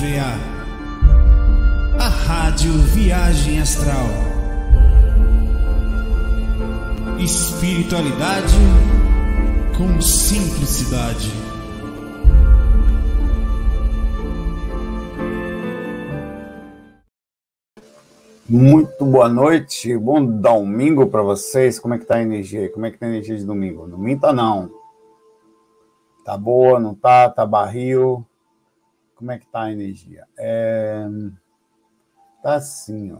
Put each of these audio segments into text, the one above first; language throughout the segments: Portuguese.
EVA, a Rádio Viagem Astral. Espiritualidade com simplicidade. Muito boa noite, bom domingo para vocês. Como é que tá a energia? Como é que tá a energia de domingo? Não minta não. Tá boa, não tá? Tá barril? Como é que tá a energia? É... Tá assim, ó.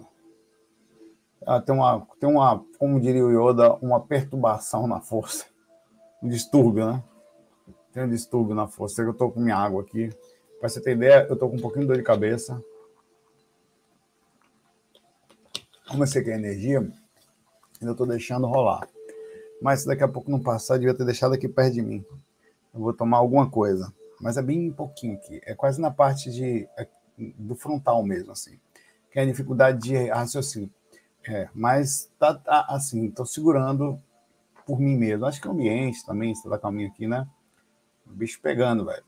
Ah, tem uma, tem uma, como diria o Yoda, uma perturbação na força. Um distúrbio, né? Tem um distúrbio na força. Eu tô com minha água aqui. Para você ter ideia, eu tô com um pouquinho de dor de cabeça. Como eu sei que é energia, ainda estou deixando rolar. Mas daqui a pouco não passar, devia ter deixado aqui perto de mim. Eu vou tomar alguma coisa. Mas é bem pouquinho aqui. É quase na parte de, é, do frontal mesmo, assim. Que é a dificuldade de raciocínio. É, mas tá, tá assim, estou segurando por mim mesmo. Acho que o ambiente também, está com caminho aqui, né? O bicho pegando, velho.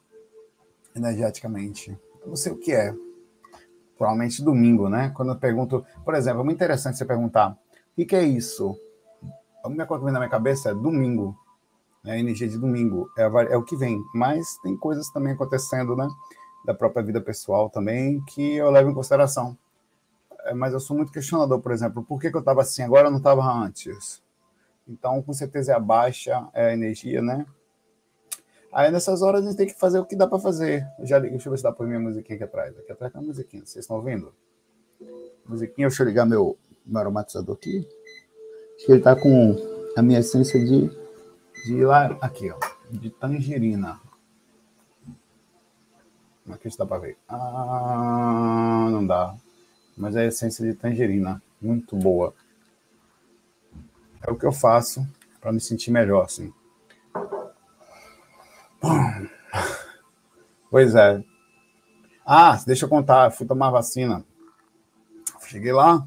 Energeticamente. Eu não sei o que é provavelmente domingo, né? Quando eu pergunto, por exemplo, é muito interessante você perguntar: o que, que é isso? A única coisa que vem na minha cabeça é domingo, né? a energia de domingo, é, é, o que vem. Mas tem coisas também acontecendo, né? Da própria vida pessoal também, que eu levo em consideração. É, mas eu sou muito questionador, por exemplo, por que, que eu estava assim agora eu não estava antes? Então, com certeza é a baixa é a energia, né? Aí nessas horas a gente tem que fazer o que dá para fazer. Eu já, deixa eu ver se dá para minha musiquinha aqui atrás. Aqui atrás tem uma musiquinha, vocês estão ouvindo? Musiquinha, deixa eu ligar meu, meu aromatizador aqui. Acho que ele tá com a minha essência de, de lá, aqui, ó, de tangerina. Aqui se dá para ver. Ah, não dá. Mas é a essência de tangerina, muito boa. É o que eu faço para me sentir melhor, assim. Pois é. Ah, deixa eu contar, fui tomar vacina. Cheguei lá,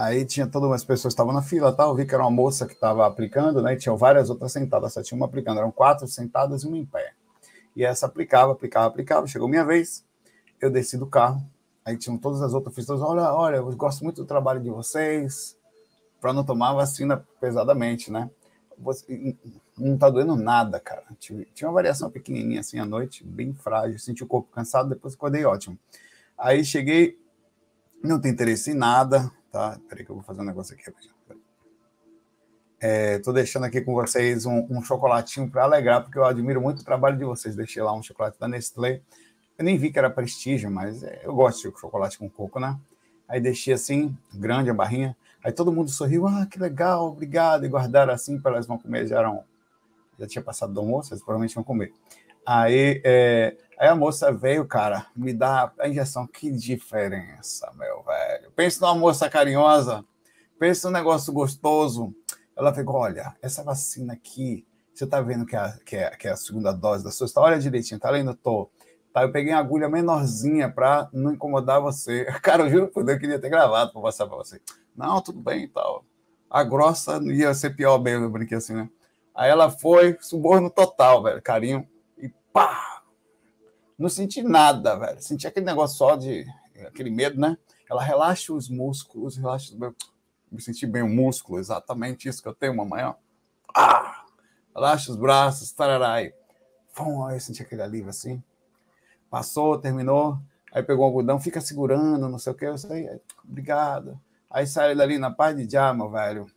aí tinha todas as pessoas que estavam na fila, tal, vi que era uma moça que estava aplicando, né? E tinha várias outras sentadas, só tinha uma aplicando, eram quatro sentadas e uma em pé. E essa aplicava, aplicava, aplicava, chegou minha vez, eu desci do carro, aí tinham todas as outras pessoas, olha, olha, eu gosto muito do trabalho de vocês, para não tomar vacina pesadamente, né? Não tá doendo nada, cara. Tinha uma variação pequenininha assim à noite, bem frágil, senti o corpo cansado, depois acordei ótimo. Aí cheguei, não tem interesse em nada, tá? Peraí que eu vou fazer um negócio aqui. É, tô deixando aqui com vocês um, um chocolatinho para alegrar, porque eu admiro muito o trabalho de vocês. Deixei lá um chocolate da Nestlé. Eu nem vi que era prestígio, mas é, eu gosto de chocolate com coco, né? Aí deixei assim, grande a barrinha. Aí todo mundo sorriu, ah, que legal, obrigado, e guardaram assim para elas vão comer, já eram já tinha passado do almoço, eles provavelmente iam comer. Aí, é, aí a moça veio, cara, me dá a injeção. Que diferença, meu velho. Pensa numa moça carinhosa, pensa num negócio gostoso. Ela ficou, olha, essa vacina aqui, você tá vendo que é, que é, que é a segunda dose da sua? Olha direitinho, tá lendo? Tô. Tá, eu peguei uma agulha menorzinha para não incomodar você. Cara, eu juro por Deus, eu queria ter gravado para passar para você. Não, tudo bem e tal. A grossa ia ser pior mesmo, eu brinquei assim, né? Aí ela foi, suborno total, velho, carinho, e pá! Não senti nada, velho. Senti aquele negócio só de. aquele medo, né? Ela relaxa os músculos, relaxa. Me senti bem o músculo, exatamente isso que eu tenho, mamãe, ó. Ah! Relaxa os braços, tararai. Pum, aí eu senti aquele alívio assim. Passou, terminou. Aí pegou o algodão, fica segurando, não sei o que. Eu sei, obrigado. Aí sai dali na paz de meu velho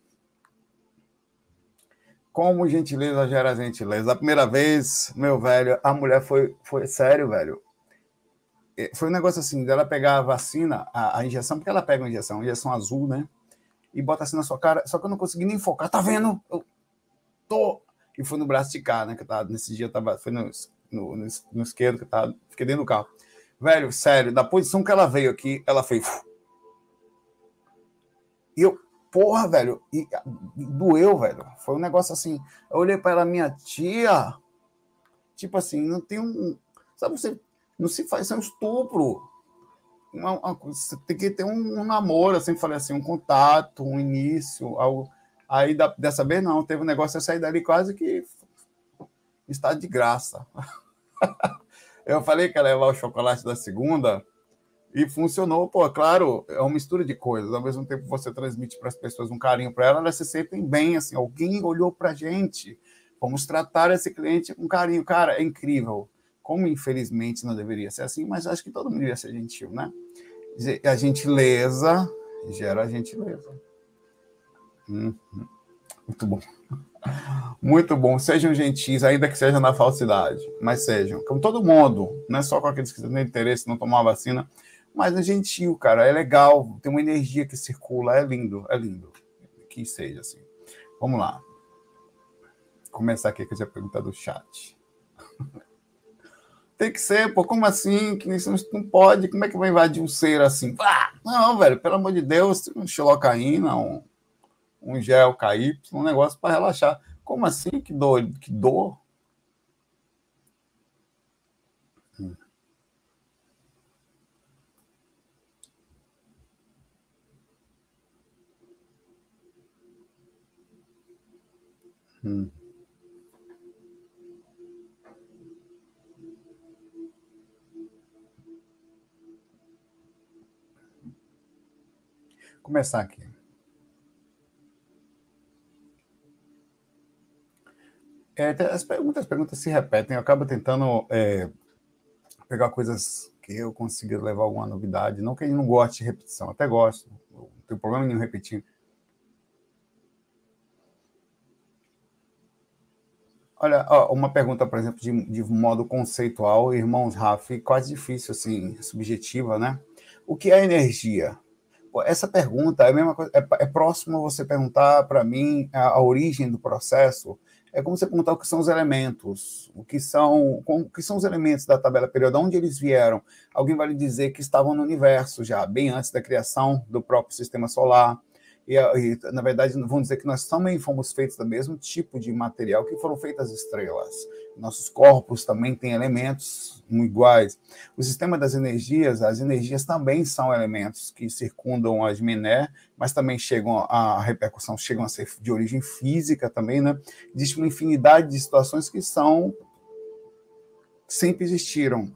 como gentileza gera gentileza. A primeira vez, meu velho, a mulher foi, foi sério, velho. Foi um negócio assim, dela pegar a vacina, a, a injeção, porque ela pega uma injeção, injeção azul, né? E bota assim na sua cara, só que eu não consegui nem focar. Tá vendo? Eu tô. E foi no braço de cá, né? Que eu tava, nesse dia eu tava, foi no, no, no, no esquerdo, que tava, fiquei dentro do carro. Velho, sério, da posição que ela veio aqui, ela fez. E eu, porra, velho, e, doeu, velho. Foi um negócio assim. Eu olhei para ela, minha tia. Tipo assim, não tem um. Sabe, você não se faz, isso é um estupro. Uma, uma, você tem que ter um, um namoro, assim, falei assim, um contato, um início, algo. Aí da, dessa vez não, teve um negócio, eu saí dali quase que estado de graça. Eu falei que ia levar o chocolate da segunda e funcionou. Pô, claro, é uma mistura de coisas. Ao mesmo tempo você transmite para as pessoas um carinho para elas, elas se sentem bem, assim, alguém olhou para a gente. Vamos tratar esse cliente com carinho. Cara, é incrível. Como infelizmente não deveria ser assim, mas acho que todo mundo deveria ser gentil, né? A gentileza gera gentileza. Uhum. Muito bom. Muito bom. Sejam gentis, ainda que seja na falsidade, mas sejam. Com todo mundo, não é só com aqueles que têm interesse em não tomar vacina, mas é gentil, cara. É legal, tem uma energia que circula, é lindo, é lindo. Que seja assim. Vamos lá. Vou começar aqui com a pergunta do chat. Tem que ser, pô, como assim? Que isso não pode, como é que vai invadir um ser assim? Ah, não, velho, pelo amor de Deus, um xilocaína, um, um gel KY, um negócio para relaxar. Como assim? Que dor? Que dor? Hum. Começar aqui. É, as, muitas perguntas se repetem, eu acabo tentando é, pegar coisas que eu consiga levar alguma novidade. Não que ele não goste de repetição, até gosto, não tenho problema nenhum repetir. Olha, uma pergunta, por exemplo, de, de modo conceitual, irmãos Raf, quase difícil, assim, subjetiva, né? O que é energia? essa pergunta é a mesma coisa, é, é próximo você perguntar para mim a, a, origem do processo é como você perguntar o que são os elementos, o que são, o que são os elementos da tabela periódica, onde eles vieram. Alguém vai lhe dizer que estavam no universo já, bem antes da criação do próprio sistema solar. E, e, na verdade, vamos dizer que nós também fomos feitos do mesmo tipo de material que foram feitas as estrelas. Nossos corpos também têm elementos iguais. O sistema das energias, as energias também são elementos que circundam as miné, mas também chegam a, a repercussão, chegam a ser de origem física também, né? Existe uma infinidade de situações que são sempre existiram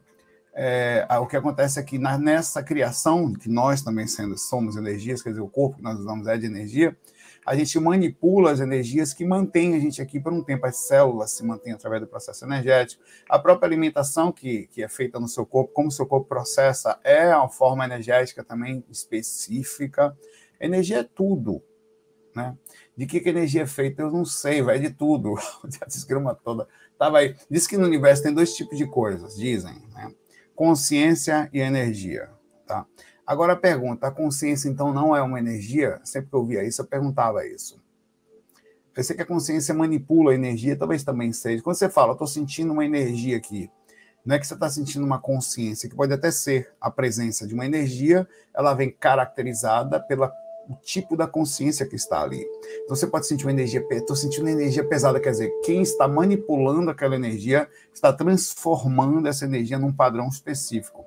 é, o que acontece é que na, nessa criação, que nós também sendo, somos energias, quer dizer, o corpo que nós usamos é de energia, a gente manipula as energias que mantêm a gente aqui por um tempo. As células se mantêm através do processo energético. A própria alimentação que, que é feita no seu corpo, como o seu corpo processa, é uma forma energética também específica. Energia é tudo. Né? De que, que energia é feita, eu não sei, vai de tudo. Desgrama toda. Tava aí. Diz que no universo tem dois tipos de coisas, dizem. Né? Consciência e energia. Tá? Agora a pergunta: a consciência então não é uma energia? Sempre que eu via isso, eu perguntava isso. Eu sei que a consciência manipula a energia, talvez também seja. Quando você fala, estou sentindo uma energia aqui, não é que você está sentindo uma consciência, que pode até ser a presença de uma energia, ela vem caracterizada pela o tipo da consciência que está ali. Então você pode sentir uma energia, estou sentindo energia pesada, quer dizer, quem está manipulando aquela energia está transformando essa energia num padrão específico.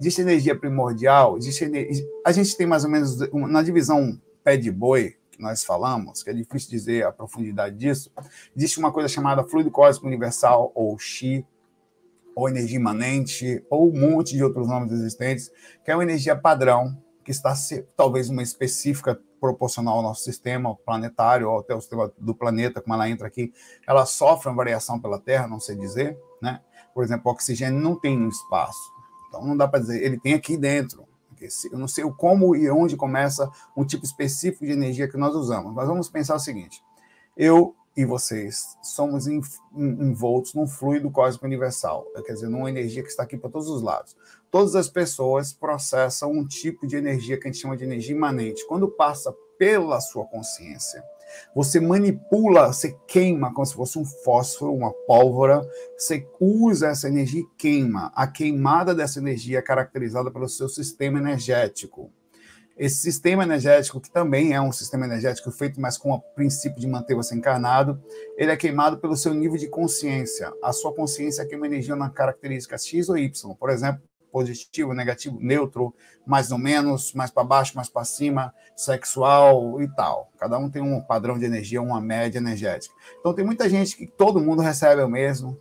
Existe energia primordial, existe energia, a gente tem mais ou menos na divisão pé de boi que nós falamos, que é difícil dizer a profundidade disso, existe uma coisa chamada fluido cósmico universal ou chi, ou energia imanente, ou um monte de outros nomes existentes, que é uma energia padrão que está talvez uma específica proporcional ao nosso sistema planetário, ou até o sistema do planeta, como ela entra aqui, ela sofre uma variação pela Terra, não sei dizer, né? Por exemplo, o oxigênio não tem no espaço. Então não dá para dizer, ele tem aqui dentro. Eu não sei como e onde começa um tipo específico de energia que nós usamos, mas vamos pensar o seguinte: eu e vocês somos envoltos num fluido cósmico universal, quer dizer, numa energia que está aqui para todos os lados. Todas as pessoas processam um tipo de energia que a gente chama de energia imanente. Quando passa pela sua consciência, você manipula, você queima como se fosse um fósforo, uma pólvora, você usa essa energia e queima. A queimada dessa energia é caracterizada pelo seu sistema energético. Esse sistema energético, que também é um sistema energético feito mais com o princípio de manter você encarnado, ele é queimado pelo seu nível de consciência. A sua consciência queima energia na característica X ou Y. Por exemplo, positivo, negativo, neutro, mais ou menos, mais para baixo, mais para cima, sexual e tal. Cada um tem um padrão de energia, uma média energética. Então tem muita gente que todo mundo recebe o mesmo,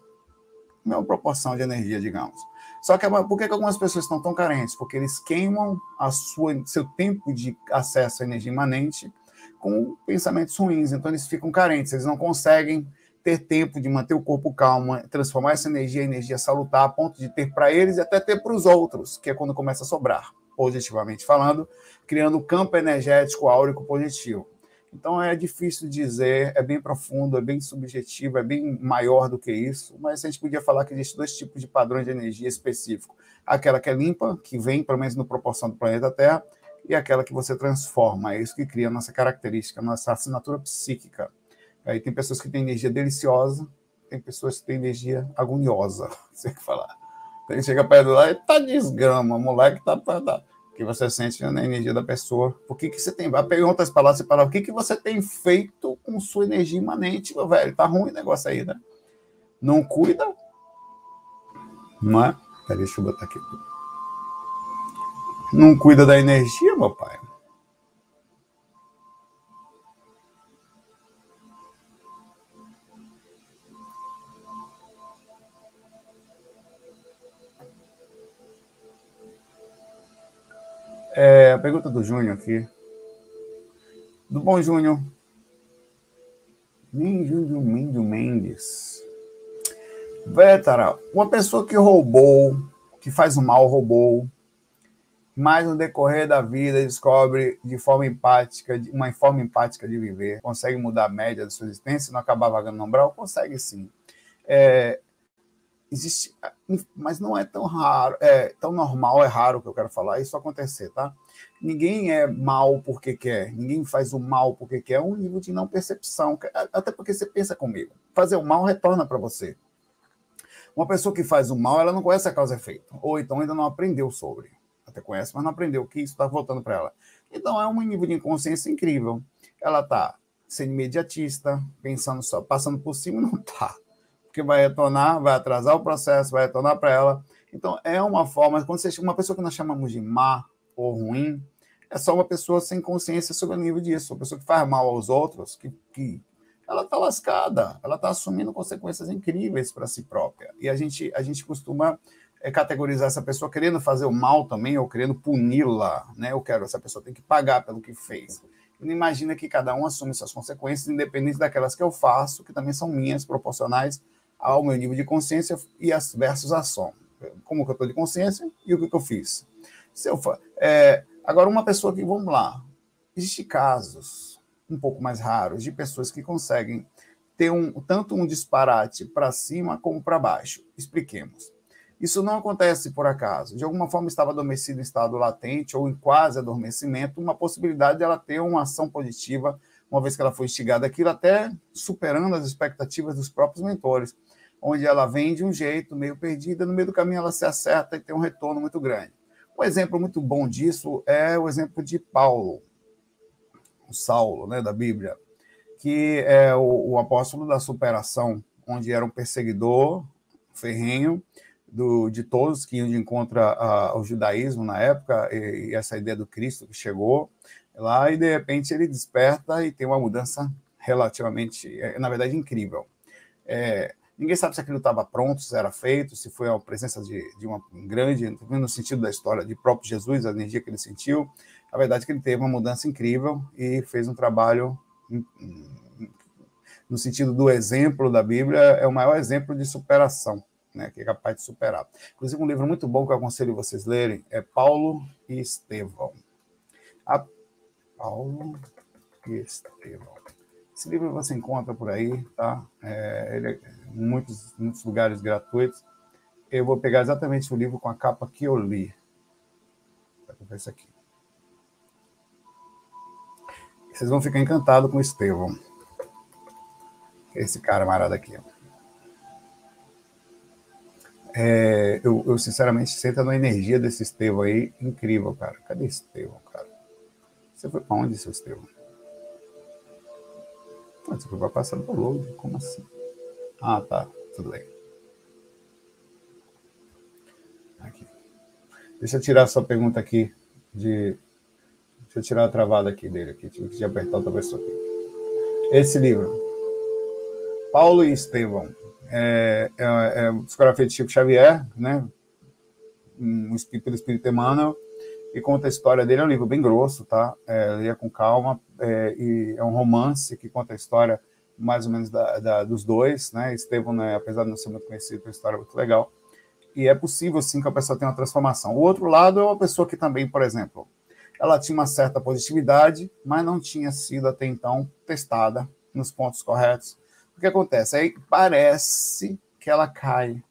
mesma proporção de energia, digamos. Só que por que, que algumas pessoas estão tão carentes? Porque eles queimam a sua, seu tempo de acesso à energia imanente com pensamentos ruins. Então eles ficam carentes, eles não conseguem ter tempo de manter o corpo calmo, transformar essa energia em energia salutar, a ponto de ter para eles e até ter para os outros, que é quando começa a sobrar, positivamente falando, criando um campo energético áurico positivo. Então é difícil dizer, é bem profundo, é bem subjetivo, é bem maior do que isso, mas a gente podia falar que existem dois tipos de padrões de energia específico. Aquela que é limpa, que vem, pelo menos no proporção do planeta Terra, e aquela que você transforma. É isso que cria a nossa característica, a nossa assinatura psíquica. Aí tem pessoas que têm energia deliciosa, tem pessoas que têm energia agoniosa, sei que falar. Então, chega perto lá e tá desgrama, moleque tá para que você sente na energia da pessoa. Por que, que você tem. Em outras palavras, você fala, o que, que você tem feito com sua energia imanente, meu velho? Tá ruim o negócio aí, né? Não cuida. Não é? Peraí, deixa eu botar aqui. Não cuida da energia, meu pai. É, a pergunta do Júnior aqui. Do bom Júnior. Júnior Mendes Mendes. Vétara, uma pessoa que roubou, que faz o mal, roubou, mas no decorrer da vida descobre de forma empática, uma forma empática de viver, consegue mudar a média da sua existência, não acabar vagando no umbral? Consegue sim. É, existe, mas não é tão raro, é tão normal, é raro que eu quero falar isso acontecer, tá? Ninguém é mal porque quer, ninguém faz o mal porque quer, é um nível de não percepção, até porque você pensa comigo. Fazer o mal retorna para você. Uma pessoa que faz o mal, ela não conhece a causa e efeito, ou então ainda não aprendeu sobre. Até conhece, mas não aprendeu que isso está voltando para ela. Então é um nível de inconsciência incrível. Ela está sendo imediatista, pensando só, passando por cima, não está porque vai retornar, vai atrasar o processo, vai retornar para ela. Então, é uma forma, quando você uma pessoa que nós chamamos de má ou ruim, é só uma pessoa sem consciência sobre o nível disso, uma pessoa que faz mal aos outros, que, que ela está lascada, ela está assumindo consequências incríveis para si própria. E a gente, a gente costuma é, categorizar essa pessoa querendo fazer o mal também, ou querendo puni-la, né? Eu quero, essa pessoa tem que pagar pelo que fez. Imagina que cada um assume suas consequências, independente daquelas que eu faço, que também são minhas, proporcionais ao meu nível de consciência e as versus a som. Como que eu estou de consciência e o que, que eu fiz. Se eu, é, agora, uma pessoa que, vamos lá, existem casos um pouco mais raros de pessoas que conseguem ter um, tanto um disparate para cima como para baixo. Expliquemos. Isso não acontece por acaso. De alguma forma estava adormecido em estado latente ou em quase adormecimento, uma possibilidade dela ter uma ação positiva, uma vez que ela foi instigada aquilo, até superando as expectativas dos próprios mentores onde ela vem de um jeito meio perdida, no meio do caminho ela se acerta e tem um retorno muito grande. Um exemplo muito bom disso é o exemplo de Paulo, o Saulo, né, da Bíblia, que é o, o apóstolo da superação, onde era um perseguidor ferrenho do, de todos que iam de encontro ao judaísmo na época, e, e essa ideia do Cristo que chegou lá, e de repente ele desperta e tem uma mudança relativamente, é, na verdade, incrível. É, Ninguém sabe se aquilo estava pronto, se era feito, se foi a presença de, de uma grande, no sentido da história de próprio Jesus, a energia que ele sentiu. A verdade é que ele teve uma mudança incrível e fez um trabalho no sentido do exemplo da Bíblia, é o maior exemplo de superação, né, que é capaz de superar. Inclusive, um livro muito bom que eu aconselho vocês lerem é Paulo e Estevão. A Paulo e Estevão. Esse livro você encontra por aí, tá? É, ele é em muitos, muitos lugares gratuitos. Eu vou pegar exatamente o livro com a capa que eu li. Vou ver esse aqui. Vocês vão ficar encantados com o Estevão. Esse cara marado aqui. É, eu, eu, sinceramente sinto a energia desse Estevão aí incrível, cara. Cadê Estevão, cara? Você foi para onde, seu Estevão? Você foi para passar do load, como assim? Ah, tá, tudo bem. Aqui. Deixa eu tirar a sua pergunta aqui de. Deixa eu tirar a travada aqui dele aqui. Tive que apertar outra pessoa aqui. Esse livro. Paulo e Estevão. É, é, é psicografia de Chico Xavier, né? um pelo Espírito Emmanuel, e conta a história dele. É um livro bem grosso, tá? É, leia com calma. É, e é um romance que conta a história mais ou menos da, da, dos dois, né? Estevão, né, apesar de não ser muito conhecido, tem uma história muito legal. E é possível, sim, que a pessoa tenha uma transformação. O outro lado é uma pessoa que também, por exemplo, ela tinha uma certa positividade, mas não tinha sido até então testada nos pontos corretos. O que acontece? Aí parece que ela cai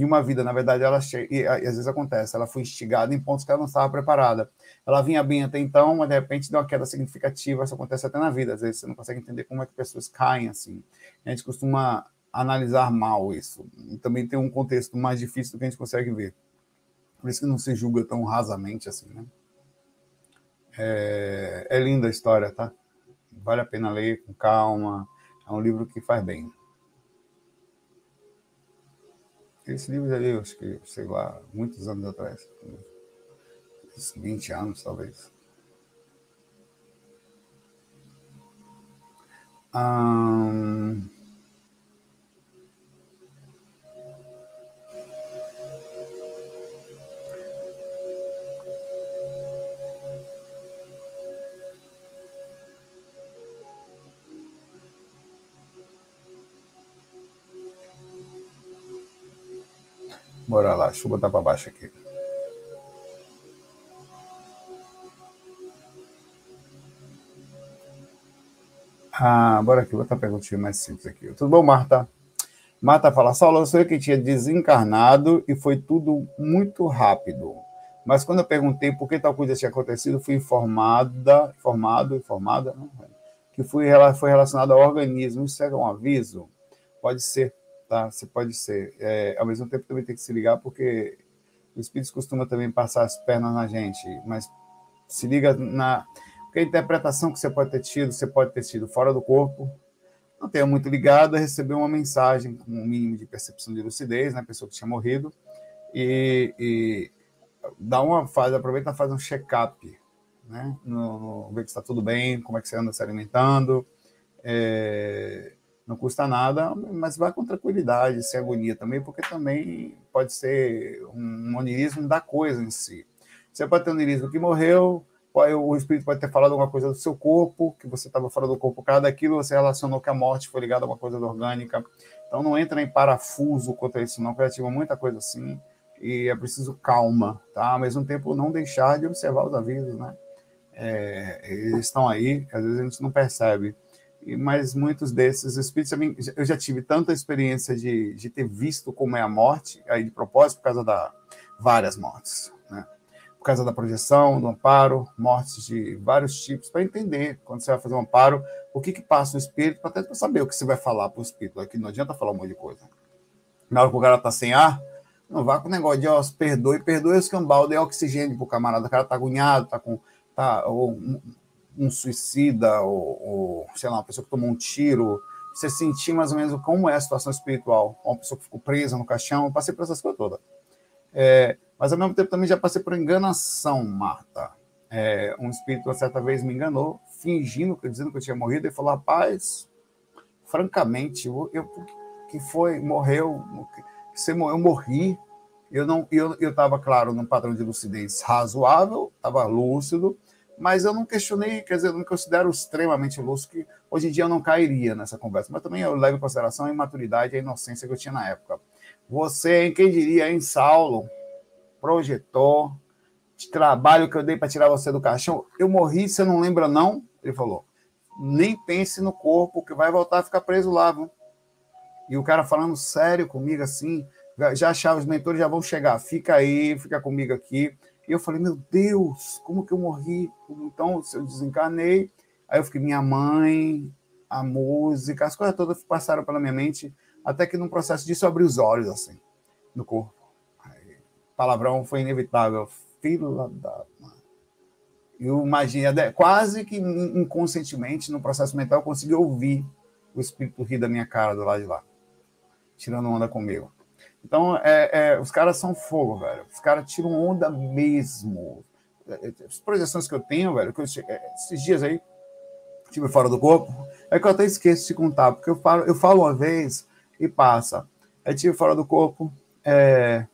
em uma vida, na verdade, ela e às vezes acontece, ela foi instigada em pontos que ela não estava preparada. Ela vinha bem até então, mas de repente deu uma queda significativa, isso acontece até na vida, às vezes você não consegue entender como é que pessoas caem assim. A gente costuma analisar mal isso, e também tem um contexto mais difícil do que a gente consegue ver. Por isso que não se julga tão rasamente assim, né? É, é linda a história, tá? Vale a pena ler com calma, é um livro que faz bem. Esse livro ali, eu acho que, sei lá, muitos anos atrás. 20 anos, talvez. Hum... Bora lá, deixa eu botar para baixo aqui. Ah, bora aqui, uma perguntinha mais simples aqui. Tudo bom, Marta? Marta fala, Saulo, eu sei que tinha desencarnado e foi tudo muito rápido. Mas quando eu perguntei por que tal coisa tinha acontecido, fui informada, informado, informada, que foi relacionado ao organismo. Isso é um aviso? Pode ser tá? Você pode ser. É, ao mesmo tempo também tem que se ligar, porque o espírito costuma também passar as pernas na gente, mas se liga na. Porque a interpretação que você pode ter tido, você pode ter tido fora do corpo, não tenha muito ligado a receber uma mensagem com um mínimo de percepção de lucidez, né? Pessoa que tinha morrido, e, e dá uma fase, aproveita e faz um check-up, né? No, no, ver que está tudo bem, como é que você anda se alimentando, é, não custa nada, mas vai com tranquilidade, sem agonia também, porque também pode ser um onirismo da coisa em si. Você pode ter um onirismo que morreu, o espírito pode ter falado alguma coisa do seu corpo, que você estava fora do corpo, cada daquilo você relacionou que a morte foi ligada a uma coisa orgânica. Então não entra em parafuso contra isso, não, porque muita coisa assim, e é preciso calma, tá? Ao mesmo tempo, não deixar de observar os avisos, né? É, eles estão aí, às vezes a gente não percebe mas muitos desses espíritos, eu já tive tanta experiência de, de ter visto como é a morte, aí de propósito, por causa da várias mortes, né? Por causa da projeção, do amparo, mortes de vários tipos, para entender, quando você vai fazer um amparo, o que que passa no espírito, até para saber o que você vai falar para o espírito, aqui não adianta falar um monte de coisa. Na hora que o cara está sem ar, não vá com o negócio de, ó, perdoe, perdoe esse cambal, dê oxigênio pro camarada, o cara tá agoniado, tá com, tá, ou, um suicida ou, ou, sei lá, uma pessoa que tomou um tiro, você sentir mais ou menos como é a situação espiritual. Uma pessoa que ficou presa no caixão, eu passei por essas coisas todas. É, mas ao mesmo tempo também já passei por enganação, Marta. É, um espírito, uma certa vez, me enganou, fingindo, dizendo que eu tinha morrido, e falou: rapaz, francamente, eu, eu que foi, morreu, você morreu, eu morri. Eu não, eu estava claro num padrão de lucidez razoável, estava lúcido, mas eu não questionei, quer dizer, eu não considero extremamente lúcido, que hoje em dia eu não cairia nessa conversa, mas também eu levo em consideração a imaturidade e a inocência que eu tinha na época. Você, quem diria, em Saulo, projetor, trabalho que eu dei para tirar você do caixão, eu morri, você não lembra não? Ele falou, nem pense no corpo que vai voltar a ficar preso lá, viu? E o cara falando sério comigo assim, já achava, os mentores já vão chegar, fica aí, fica comigo aqui, e eu falei, meu Deus, como que eu morri? Então, eu desencarnei, aí eu fiquei, minha mãe, a música, as coisas todas passaram pela minha mente, até que num processo disso eu abri os olhos, assim, no corpo. Aí, palavrão foi inevitável, fila da... Eu imaginei, quase que inconscientemente, no processo mental, eu consegui ouvir o espírito rir da minha cara do lado de lá, tirando onda comigo. Então, é, é, os caras são fogo, velho. Os caras tiram onda mesmo. É, é, as projeções que eu tenho, velho, que eu, é, esses dias aí, estive fora do corpo, é que eu até esqueço de contar, porque eu falo, eu falo uma vez e passa. Aí tive fora do corpo, é,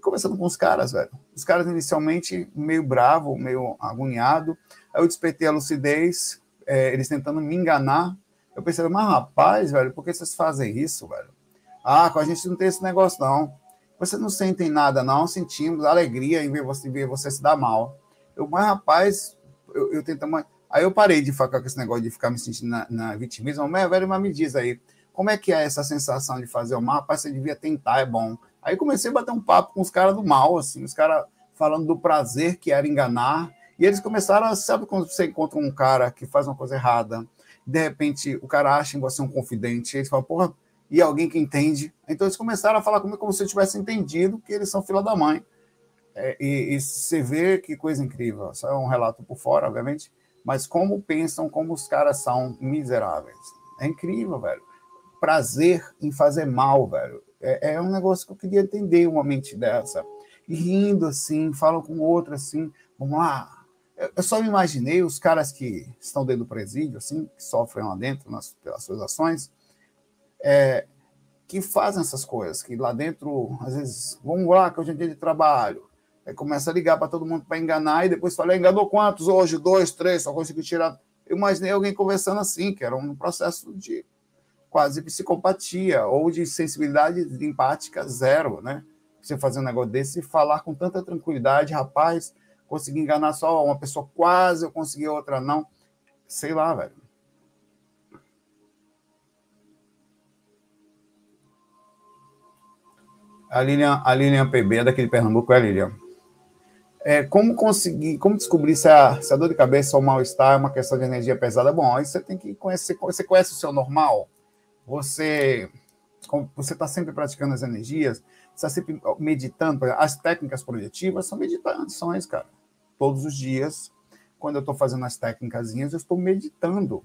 conversando com os caras, velho. Os caras inicialmente meio bravo, meio agoniado. Aí eu despertei a lucidez, eles tentando me enganar. Eu pensei, mas rapaz, velho, por que vocês fazem isso, velho? Ah, com a gente não tem esse negócio, não. Vocês não sentem nada, não. Sentimos alegria em ver você, ver você se dar mal. Eu, mas rapaz, eu, eu tento. Aí eu parei de ficar com esse negócio de ficar me sentindo na, na vitimismo. Mas, velho, mas me diz aí, como é que é essa sensação de fazer o mal? Rapaz, você devia tentar, é bom. Aí comecei a bater um papo com os caras do mal, assim, os caras falando do prazer que era enganar. E eles começaram sabe quando você encontra um cara que faz uma coisa errada, de repente o cara acha em você um confidente, eles falam, porra, e alguém que entende. Então eles começaram a falar comigo como se eu tivesse entendido que eles são fila da mãe. É, e, e você vê que coisa incrível. Só é um relato por fora, obviamente, mas como pensam, como os caras são miseráveis. É incrível, velho. Prazer em fazer mal, velho. É, é um negócio que eu queria entender uma mente dessa. E rindo assim, falam com outro assim, vamos lá. Eu só imaginei os caras que estão dentro do presídio, assim, que sofrem lá dentro nas, pelas suas ações, é, que fazem essas coisas, que lá dentro, às vezes, vamos lá, que hoje é dia de trabalho, aí começa a ligar para todo mundo para enganar, e depois fala, enganou quantos hoje? Dois, três, só consegui tirar. Eu imaginei alguém conversando assim, que era um processo de quase psicopatia ou de sensibilidade empática zero, né? Você fazer um negócio desse e falar com tanta tranquilidade, rapaz, consegui enganar só uma pessoa quase, eu consegui outra não. Sei lá, velho. A Lilian, a Lilian PB é Pernambuco, é Lilian. É, como conseguir, como descobrir se a, se a dor de cabeça ou mal-estar é uma questão de energia pesada? Bom, aí você tem que conhecer, você conhece o seu normal? você você está sempre praticando as energias, está sempre meditando. As técnicas projetivas são meditações, cara. Todos os dias, quando eu estou fazendo as técnicas, eu estou meditando.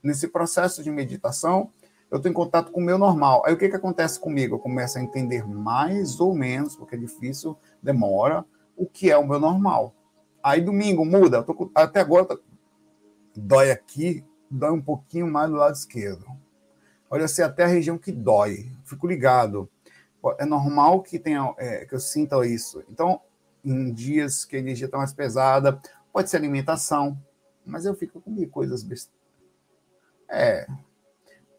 Nesse processo de meditação, eu estou em contato com o meu normal. Aí o que, que acontece comigo? Eu começo a entender mais ou menos, porque é difícil, demora, o que é o meu normal. Aí domingo muda, tô, até agora tá, dói aqui, dói um pouquinho mais do lado esquerdo olha, se até a região que dói, fico ligado. É normal que tenha, é, que eu sinta isso. Então, em dias que a energia está mais pesada, pode ser alimentação, mas eu fico comigo coisas best... É,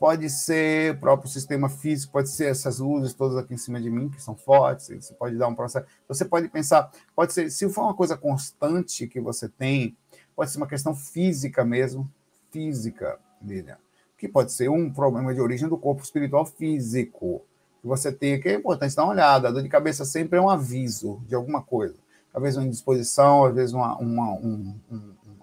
pode ser o próprio sistema físico, pode ser essas luzes todas aqui em cima de mim, que são fortes, você pode dar um processo. Você pode pensar, pode ser, se for uma coisa constante que você tem, pode ser uma questão física mesmo, física, Lilian que pode ser um problema de origem do corpo espiritual físico, que você tem, que é importante dar uma olhada. A dor de cabeça sempre é um aviso de alguma coisa. Às vezes uma indisposição, às vezes uma, uma, um,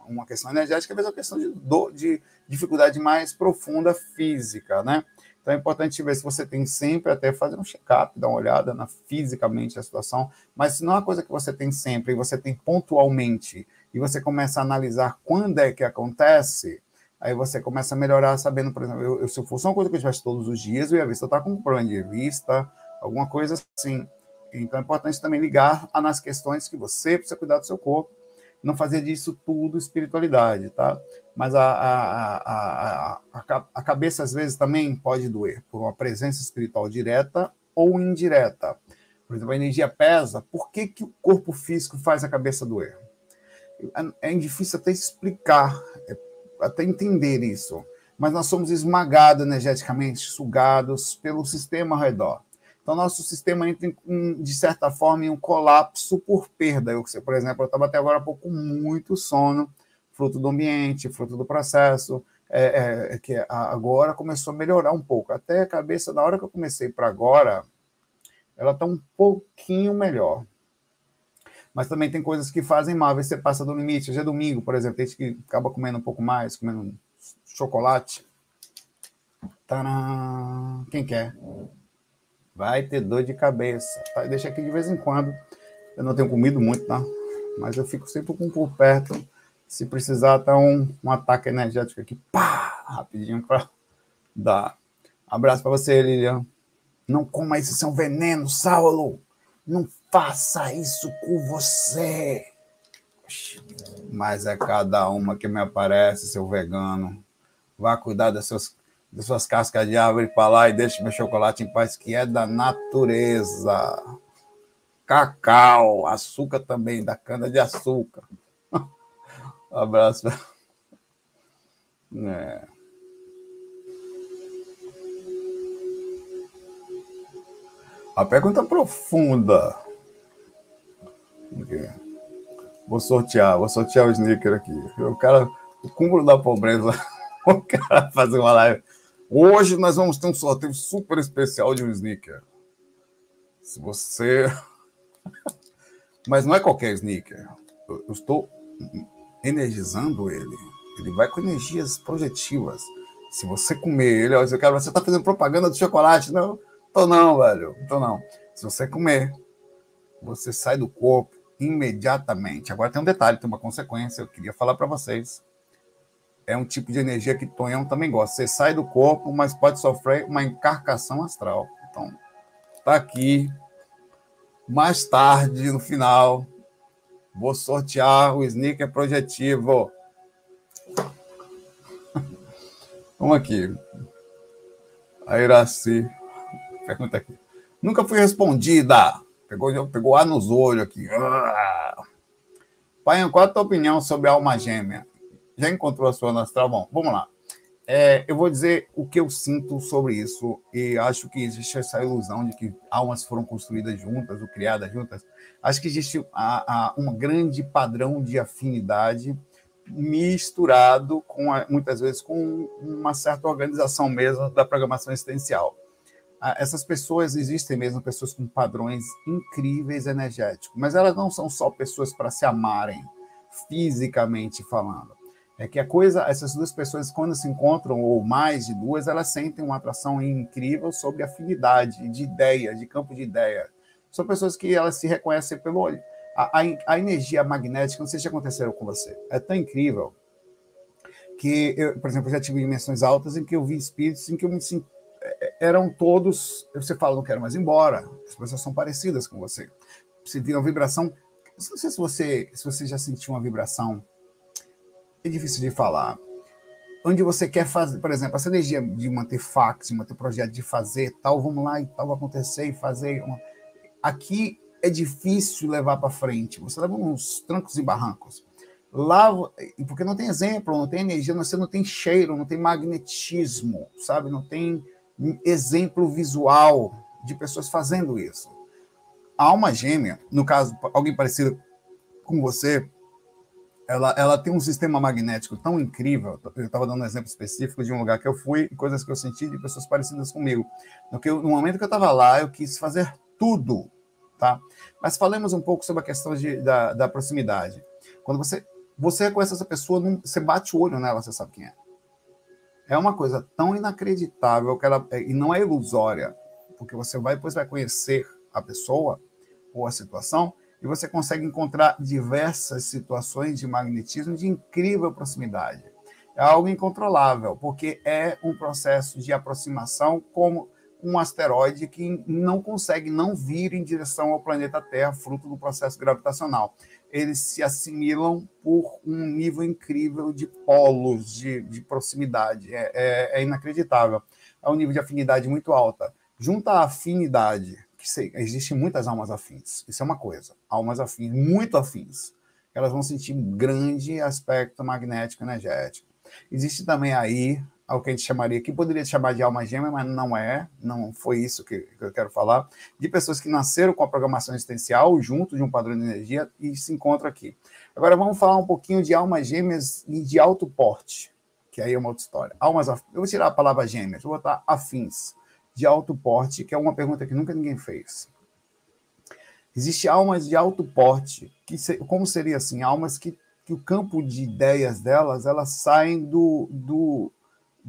uma questão energética, às vezes uma questão de, de dificuldade mais profunda física, né? Então é importante ver se você tem sempre até fazer um check-up, dar uma olhada na fisicamente a situação, mas se não é uma coisa que você tem sempre e você tem pontualmente e você começa a analisar quando é que acontece, Aí você começa a melhorar sabendo, por exemplo, eu, eu, se fosse uma coisa que eu tivesse todos os dias, eu ia ver se eu estava com um plano de vista, alguma coisa assim. Então é importante também ligar nas questões que você precisa cuidar do seu corpo, não fazer disso tudo espiritualidade, tá? Mas a, a, a, a, a cabeça às vezes também pode doer por uma presença espiritual direta ou indireta. Por exemplo, a energia pesa, por que, que o corpo físico faz a cabeça doer? É, é difícil até explicar, é até entender isso, mas nós somos esmagados energeticamente, sugados pelo sistema ao redor. Então, nosso sistema entra, em, de certa forma, em um colapso por perda. Eu, por exemplo, eu estava até agora há pouco com muito sono, fruto do ambiente, fruto do processo, é, é, que agora começou a melhorar um pouco. Até a cabeça, na hora que eu comecei para agora, ela está um pouquinho melhor mas também tem coisas que fazem mal. Às vezes você passa do limite. Hoje é domingo, por exemplo, tem gente que acaba comendo um pouco mais, comendo chocolate. Tadã! Quem quer? Vai ter dor de cabeça. Tá? Deixa aqui de vez em quando. Eu não tenho comido muito, tá? Mas eu fico sempre com por perto. Se precisar, tá um, um ataque energético aqui. Pá! Rapidinho para dar. Abraço para você, Lilian. Não coma isso, isso é um veneno, Saulo. Não faça isso com você. Mas é cada uma que me aparece, seu vegano. Vá cuidar das suas, das suas cascas de árvore para lá e deixe meu chocolate em paz, que é da natureza. cacau, açúcar também, da cana de açúcar. Um abraço. É. A pergunta profunda. Vou sortear, vou sortear o sneaker aqui. O cara, o cúmulo da pobreza, o cara fazer uma live. Hoje nós vamos ter um sorteio super especial de um sneaker. Se você. Mas não é qualquer sneaker. Eu estou energizando ele. Ele vai com energias projetivas. Se você comer ele, você quer, você está fazendo propaganda do chocolate? Não, tô não, velho. Tô não. Se você comer, você sai do corpo imediatamente. Agora tem um detalhe, tem uma consequência. Eu queria falar para vocês. É um tipo de energia que Tonhão também gosta. Você sai do corpo, mas pode sofrer uma encarcação astral. Então, tá aqui. Mais tarde, no final, vou sortear o sneaker projetivo. Vamos aqui. A Iraci. Pergunta aqui. Nunca fui respondida. Pegou, pegou ar nos olhos aqui. Ah. Pai, qual a tua opinião sobre a alma gêmea? Já encontrou a sua astral? Bom, vamos lá. É, eu vou dizer o que eu sinto sobre isso e acho que existe essa ilusão de que almas foram construídas juntas ou criadas juntas. Acho que existe a, a, um grande padrão de afinidade misturado com muitas vezes com uma certa organização mesmo da programação existencial. Essas pessoas existem mesmo pessoas com padrões incríveis energéticos, mas elas não são só pessoas para se amarem fisicamente falando. É que a coisa, essas duas pessoas quando se encontram ou mais de duas, elas sentem uma atração incrível sobre afinidade de ideia, de campo de ideia. São pessoas que elas se reconhecem pelo olho a, a, a energia magnética, não sei se aconteceu com você, é tão incrível que, eu, por exemplo, eu já tive dimensões altas em que eu vi espíritos em que eu me senti, é, é, eram todos, você fala, não quero mais ir embora, as pessoas são parecidas com você. Você vira uma vibração, não sei se você, se você já sentiu uma vibração, é difícil de falar, onde você quer fazer, por exemplo, essa energia de manter fax, manter projeto, de fazer tal, vamos lá e tal, acontecer e fazer. Uma... Aqui é difícil levar para frente. Você leva uns trancos e barrancos. Lá, porque não tem exemplo, não tem energia, você não tem cheiro, não tem magnetismo, sabe? Não tem exemplo visual de pessoas fazendo isso. A alma gêmea, no caso, alguém parecido com você, ela, ela tem um sistema magnético tão incrível. Eu estava dando um exemplo específico de um lugar que eu fui, coisas que eu senti de pessoas parecidas comigo. No, que eu, no momento que eu estava lá, eu quis fazer tudo tá? Mas falemos um pouco sobre a questão de, da, da proximidade. Quando você, você reconhece essa pessoa, você bate o olho nela, você sabe quem é. É uma coisa tão inacreditável que ela e não é ilusória, porque você vai depois vai conhecer a pessoa ou a situação e você consegue encontrar diversas situações de magnetismo de incrível proximidade. É algo incontrolável, porque é um processo de aproximação como um asteroide que não consegue não vir em direção ao planeta Terra, fruto do processo gravitacional. Eles se assimilam por um nível incrível de polos, de, de proximidade. É, é, é, inacreditável. É um nível de afinidade muito alta. Junta a afinidade, que se, existem muitas almas afins, isso é uma coisa. Almas afins, muito afins. Elas vão sentir um grande aspecto magnético energético. Existe também aí ao que a gente chamaria, que poderia chamar de alma gêmea, mas não é, não foi isso que, que, eu quero falar, de pessoas que nasceram com a programação existencial junto de um padrão de energia e se encontram aqui. Agora vamos falar um pouquinho de almas gêmeas e de alto porte, que aí é uma outra história. Almas, eu vou tirar a palavra gêmeas, vou botar afins, de alto porte, que é uma pergunta que nunca ninguém fez. Existem almas de alto porte, que como seria assim? Almas que, que o campo de ideias delas, elas saem do, do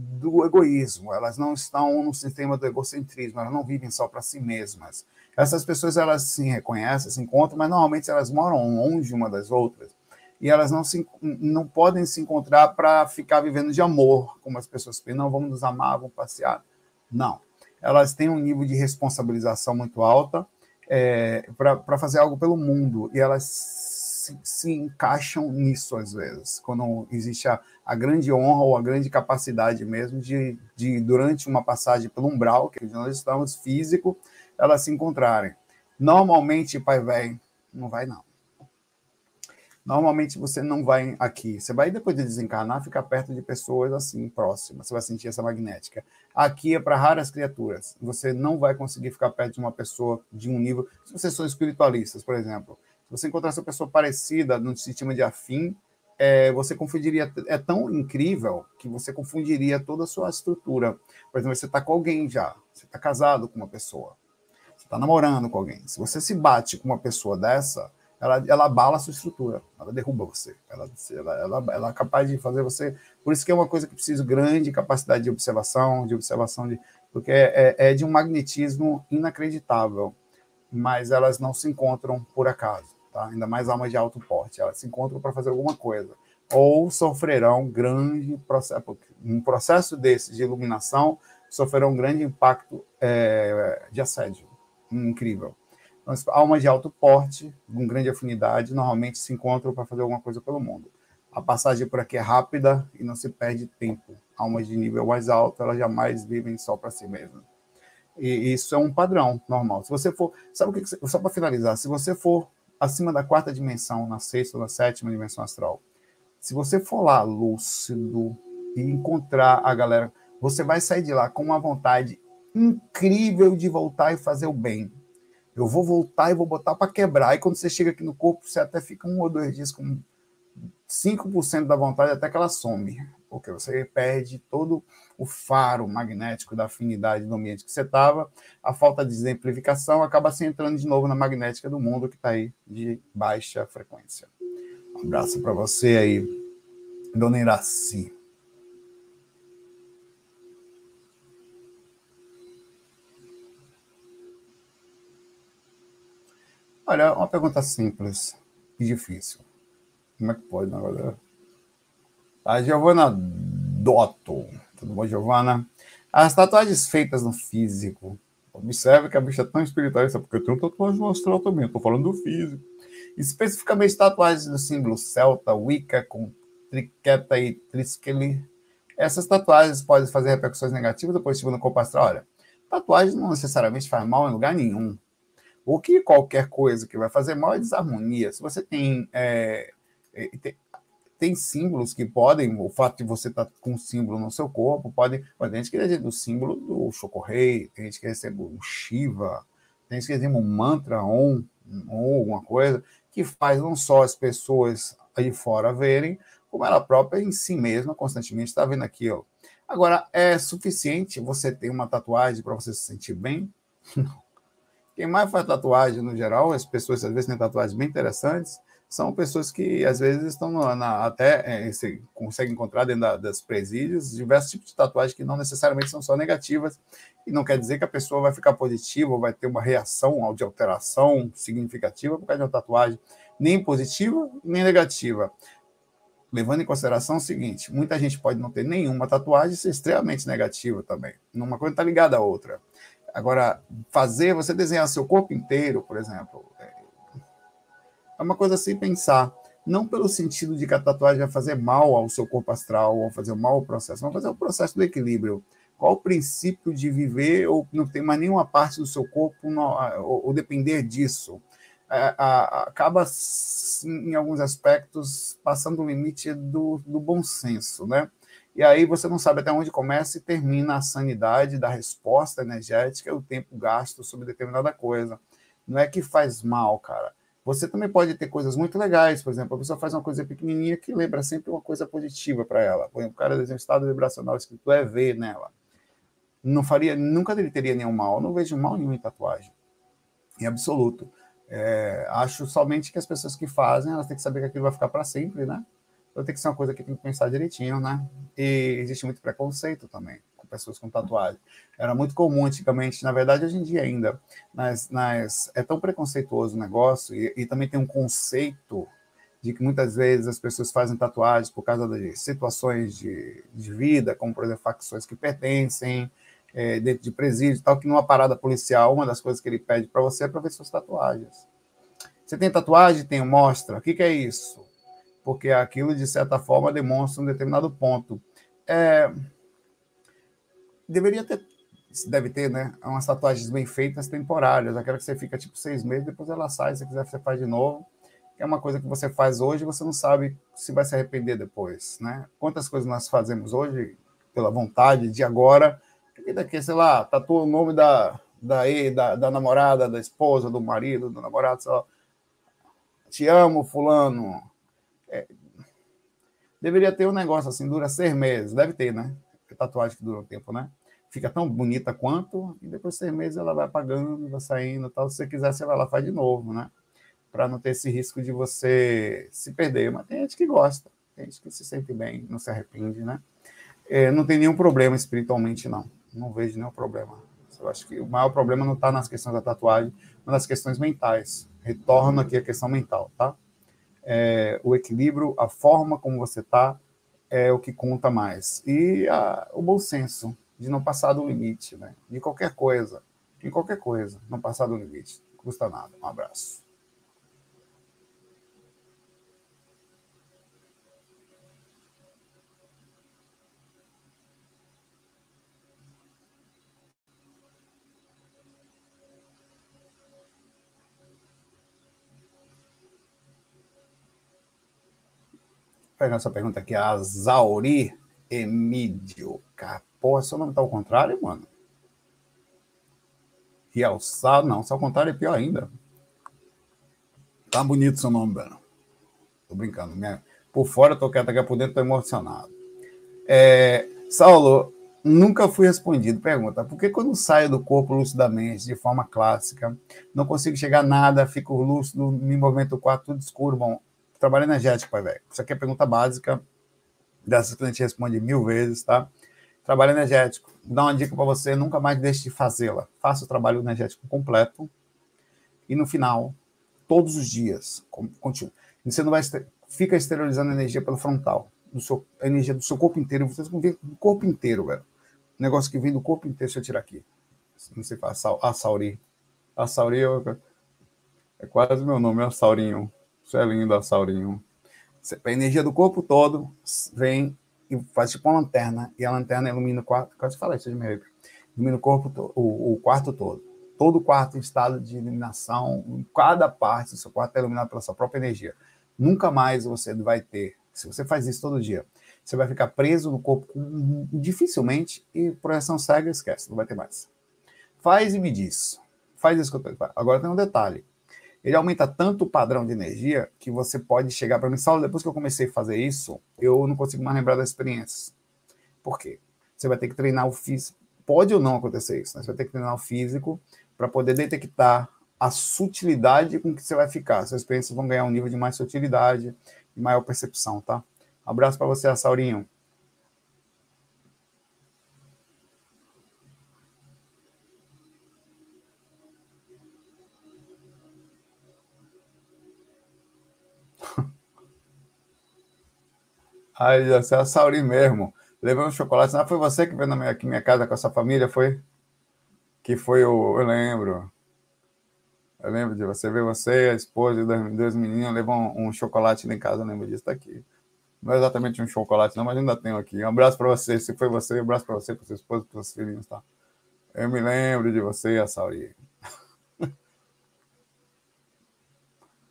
do egoísmo, elas não estão no sistema do egocentrismo, elas não vivem só para si mesmas. Essas pessoas elas se reconhecem, se encontram, mas normalmente elas moram longe uma das outras e elas não, se, não podem se encontrar para ficar vivendo de amor, como as pessoas pensam, não, vamos nos amar, vamos passear. Não. Elas têm um nível de responsabilização muito alta é, para fazer algo pelo mundo e elas se, se encaixam nisso às vezes, quando existe a, a grande honra ou a grande capacidade mesmo de, de, durante uma passagem pelo umbral, que nós estamos físico, elas se encontrarem. Normalmente, pai velho, não vai não. Normalmente você não vai aqui. Você vai depois de desencarnar ficar perto de pessoas assim próximas. Você vai sentir essa magnética. Aqui é para raras criaturas. Você não vai conseguir ficar perto de uma pessoa de um nível. Se vocês são espiritualistas, por exemplo, se você encontrar essa pessoa parecida no sistema de afim, é, você confundiria. É tão incrível que você confundiria toda a sua estrutura. Por exemplo, você está com alguém já. Você está casado com uma pessoa. Você está namorando com alguém. Se você se bate com uma pessoa dessa ela, ela abala a sua estrutura, ela derruba você, ela, ela, ela, ela é capaz de fazer você. Por isso que é uma coisa que precisa grande capacidade de observação, de observação de. Porque é, é, é de um magnetismo inacreditável, mas elas não se encontram por acaso, tá? ainda mais almas de alto porte, elas se encontram para fazer alguma coisa. Ou sofrerão grande processo, um processo desse de iluminação, sofrerão um grande impacto é, de assédio incrível. Almas de alto porte, com grande afinidade, normalmente se encontram para fazer alguma coisa pelo mundo. A passagem por aqui é rápida e não se perde tempo. Almas de nível mais alto, elas jamais vivem só para si mesmas. E isso é um padrão normal. Se você for, sabe o que? Só para finalizar, se você for acima da quarta dimensão, na sexta ou na sétima dimensão astral, se você for lá lúcido e encontrar a galera, você vai sair de lá com uma vontade incrível de voltar e fazer o bem eu vou voltar e vou botar para quebrar. E quando você chega aqui no corpo, você até fica um ou dois dias com 5% da vontade até que ela some, porque você perde todo o faro magnético da afinidade do ambiente que você estava, a falta de exemplificação acaba se entrando de novo na magnética do mundo que está aí de baixa frequência. Um abraço para você aí, Dona Iraci. Olha, uma pergunta simples e difícil. Como é que pode, na verdade? A Giovana Dotto. Tudo bom, Giovana? As tatuagens feitas no físico. Observe que a bicha é tão espiritualista, porque eu tenho tatuagem no astral também, estou falando do físico. Especificamente tatuagens do símbolo celta, Wicca, com triqueta e trisqueli. Essas tatuagens podem fazer repercussões negativas ou positivas no corpo astral? Olha, tatuagem não necessariamente faz mal em lugar nenhum. O que qualquer coisa que vai fazer mal é desarmonia. Se você tem, é, é, tem, tem, símbolos que podem, o fato de você estar tá com um símbolo no seu corpo, pode. Tem gente que recebe o símbolo do Chocorrei, tem gente que recebe o Shiva, tem gente que recebe um mantra Om, ou alguma coisa, que faz não só as pessoas aí fora verem, como ela própria em si mesma constantemente está vendo aquilo. Agora, é suficiente você ter uma tatuagem para você se sentir bem? Não. Quem mais faz tatuagem no geral, as pessoas às vezes têm tatuagens bem interessantes, são pessoas que às vezes estão na, até é, consegue encontrar dentro da, das presídios diversos tipos de tatuagens que não necessariamente são só negativas. E não quer dizer que a pessoa vai ficar positiva ou vai ter uma reação de alteração significativa por causa de uma tatuagem nem positiva nem negativa. Levando em consideração o seguinte muita gente pode não ter nenhuma tatuagem e ser extremamente negativa também uma coisa está ligada à outra Agora, fazer, você desenhar seu corpo inteiro, por exemplo, é, é uma coisa assim pensar. Não pelo sentido de que a tatuagem vai fazer mal ao seu corpo astral, ou fazer mal ao processo, mas fazer o processo do equilíbrio. Qual o princípio de viver ou não tem mais nenhuma parte do seu corpo ou, ou depender disso? É, acaba, em alguns aspectos, passando o limite do, do bom senso, né? E aí você não sabe até onde começa e termina a sanidade da resposta energética e o tempo gasto sobre determinada coisa. Não é que faz mal, cara. Você também pode ter coisas muito legais, por exemplo, a pessoa faz uma coisa pequenininha que lembra sempre uma coisa positiva para ela. Por exemplo, o cara desenha um estado vibracional escrito EV nela. Não faria, nunca ele teria nenhum mal. Não vejo mal nenhum em tatuagem, em absoluto. É, acho somente que as pessoas que fazem, elas têm que saber que aquilo vai ficar para sempre, né? Então tem que ser uma coisa que tem que pensar direitinho, né? E existe muito preconceito também com pessoas com tatuagem. Era muito comum antigamente, na verdade hoje em dia ainda, mas, mas é tão preconceituoso o negócio e, e também tem um conceito de que muitas vezes as pessoas fazem tatuagens por causa de situações de, de vida, como por exemplo facções que pertencem, é, dentro de presídio tal, que numa parada policial, uma das coisas que ele pede para você é para ver suas tatuagens. Você tem tatuagem? Tem, mostra. O que, que é isso? Porque aquilo, de certa forma, demonstra um determinado ponto. É, deveria ter deve ter, né? Umas tatuagens bem feitas temporárias, aquela que você fica tipo seis meses, depois ela sai, se quiser você faz de novo. É uma coisa que você faz hoje, você não sabe se vai se arrepender depois, né? Quantas coisas nós fazemos hoje pela vontade de agora, e daqui, sei lá, tatua o nome da, da, da, da namorada, da esposa, do marido, do namorado, sei lá. Te amo, fulano. É, deveria ter um negócio assim, dura seis meses, deve ter, né? Tatuagem que dura um tempo, né? fica tão bonita quanto, e depois de seis meses ela vai apagando, vai saindo tal. Se você quiser, você vai lá faz de novo, né? Para não ter esse risco de você se perder. Mas tem gente que gosta, tem gente que se sente bem, não se arrepende, né? É, não tem nenhum problema espiritualmente, não. Não vejo nenhum problema. Eu acho que o maior problema não está nas questões da tatuagem, mas nas questões mentais. Retorno aqui à questão mental, tá? É, o equilíbrio, a forma como você está, é o que conta mais. E a, o bom senso, de não passar do limite, né? De qualquer coisa, em qualquer coisa, não passar do limite. Custa nada. Um abraço. Pegando essa pergunta aqui, a Zauri Emídio. Porra, seu nome tá ao contrário, mano? Realçado, não, se ao contrário é pior ainda. Tá bonito seu nome, velho. Tô brincando. Minha... Por fora eu tô quieto, aqui por dentro tô emocionado. É... Saulo, nunca fui respondido. Pergunta: por que quando saio do corpo lucidamente, de forma clássica, não consigo chegar a nada, fico lúcido, me movimento o quarto tudo escuro? Bom, trabalho energético, pai velho. Isso aqui é pergunta básica, dessas que a gente responde mil vezes, tá? Trabalho energético. Dar uma dica para você, nunca mais deixe de fazê-la. Faça o trabalho energético completo e no final, todos os dias, continue. Você não vai fica esterilizando energia pelo frontal, do seu, a energia do seu corpo inteiro. Vocês vão ver do corpo inteiro, velho. negócio que vem do corpo inteiro, deixa eu tirar aqui. Não sei falar, a Sauri. A Sauri é quase meu nome, é a Saurinho. Isso é lindo, a Saurinho. A energia do corpo todo vem e faz tipo uma lanterna, e a lanterna ilumina o quarto, quase falei isso de meio, ilumina o corpo, o, o quarto todo. Todo o quarto em estado de iluminação, cada parte do seu quarto é iluminado pela sua própria energia. Nunca mais você vai ter, se você faz isso todo dia, você vai ficar preso no corpo dificilmente e projeção cega, esquece, não vai ter mais. Faz e me diz. Faz isso que eu tô Agora tem um detalhe ele aumenta tanto o padrão de energia que você pode chegar para mim, Saulo, depois que eu comecei a fazer isso, eu não consigo mais lembrar das experiências. Por quê? Você vai ter que treinar o físico. Pode ou não acontecer isso, né? Você vai ter que treinar o físico para poder detectar a sutilidade com que você vai ficar. Suas experiências vão ganhar um nível de mais sutilidade e maior percepção, tá? Abraço para você, Saurinho. Aí você é a Sauri mesmo. Um chocolate. Não foi você que veio na minha, aqui minha casa com a sua família, foi? Que foi o. Eu lembro. Eu lembro de você ver você, a esposa e dois, meninos levou um, um, chocolate lá em casa, eu lembro disso, tá aqui. Não é exatamente um chocolate, não, mas ainda tenho aqui. Um abraço para você, se foi você, um abraço para você, para sua esposa, para seus filhinhos, tá? Eu me lembro de você, a Sauri.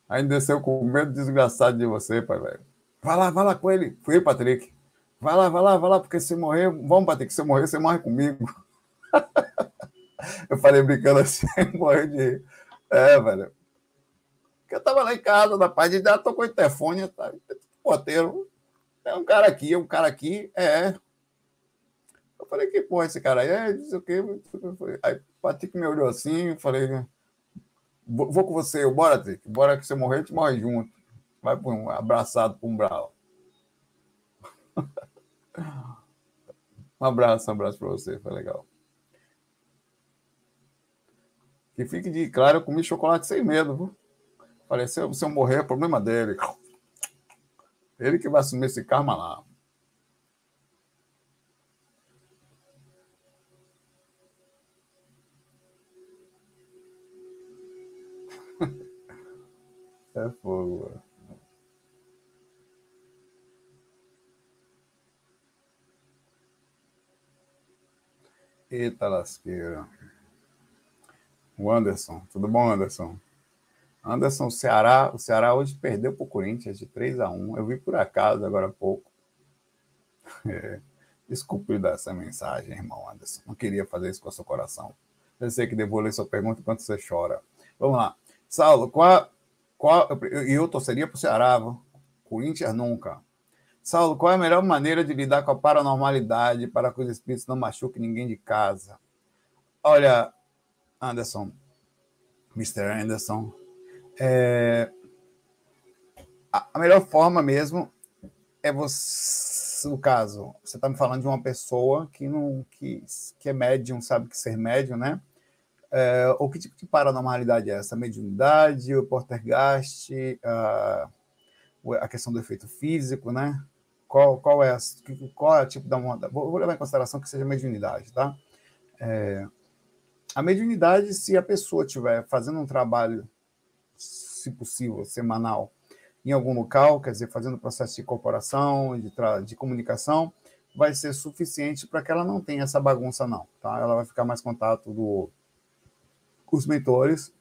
Ainda desceu com medo desgraçado de você, pai, velho. Vai lá, vai lá com ele. Fui, Patrick. Vai lá, vai lá, vai lá, porque se morrer, vamos, Patrick, se morrer, você morre comigo. eu falei brincando assim, morrer de. É, velho. Porque eu tava lá em casa, na paz de dar, tocou o telefone, tá, porteiro. É um cara aqui, é um cara aqui, é. Eu falei, que porra esse cara aí? É, disse o quê? Aí o Patrick me olhou assim, eu falei, vou com você, bora, Patrick, bora que você morrer, a gente morre junto. Vai para um abraçado para um brau. Um abraço, um abraço para você, foi legal. Que fique de claro, eu comi chocolate sem medo. Viu? Falei, se eu, se eu morrer, é problema dele. Ele que vai assumir esse karma lá. é fogo, mano. Eita lasqueira. O Anderson. Tudo bom, Anderson? Anderson, o Ceará, o Ceará hoje perdeu para o Corinthians de 3 a 1 Eu vi por acaso agora há pouco. É. Desculpe dar essa mensagem, irmão Anderson. Não queria fazer isso com o seu coração. Eu sei que devo ler sua pergunta enquanto você chora. Vamos lá. Saulo, qual, qual, e eu torceria para o Ceará? Corinthians nunca. Saulo, qual é a melhor maneira de lidar com a paranormalidade para que os espíritos não machuquem ninguém de casa? Olha, Anderson, Mr. Anderson, é, a melhor forma mesmo é você, no caso, você está me falando de uma pessoa que não que, que é médium, sabe que ser médium, né? É, ou que tipo de paranormalidade é essa? Mediunidade, o portergast, a, a questão do efeito físico, né? Qual, qual, é, qual é o tipo da onda? Vou, vou levar em consideração que seja mediunidade, tá? É, a mediunidade, se a pessoa estiver fazendo um trabalho, se possível, semanal, em algum local, quer dizer, fazendo processo de incorporação, de, de comunicação, vai ser suficiente para que ela não tenha essa bagunça, não. Tá? Ela vai ficar mais contato do, com os mentores,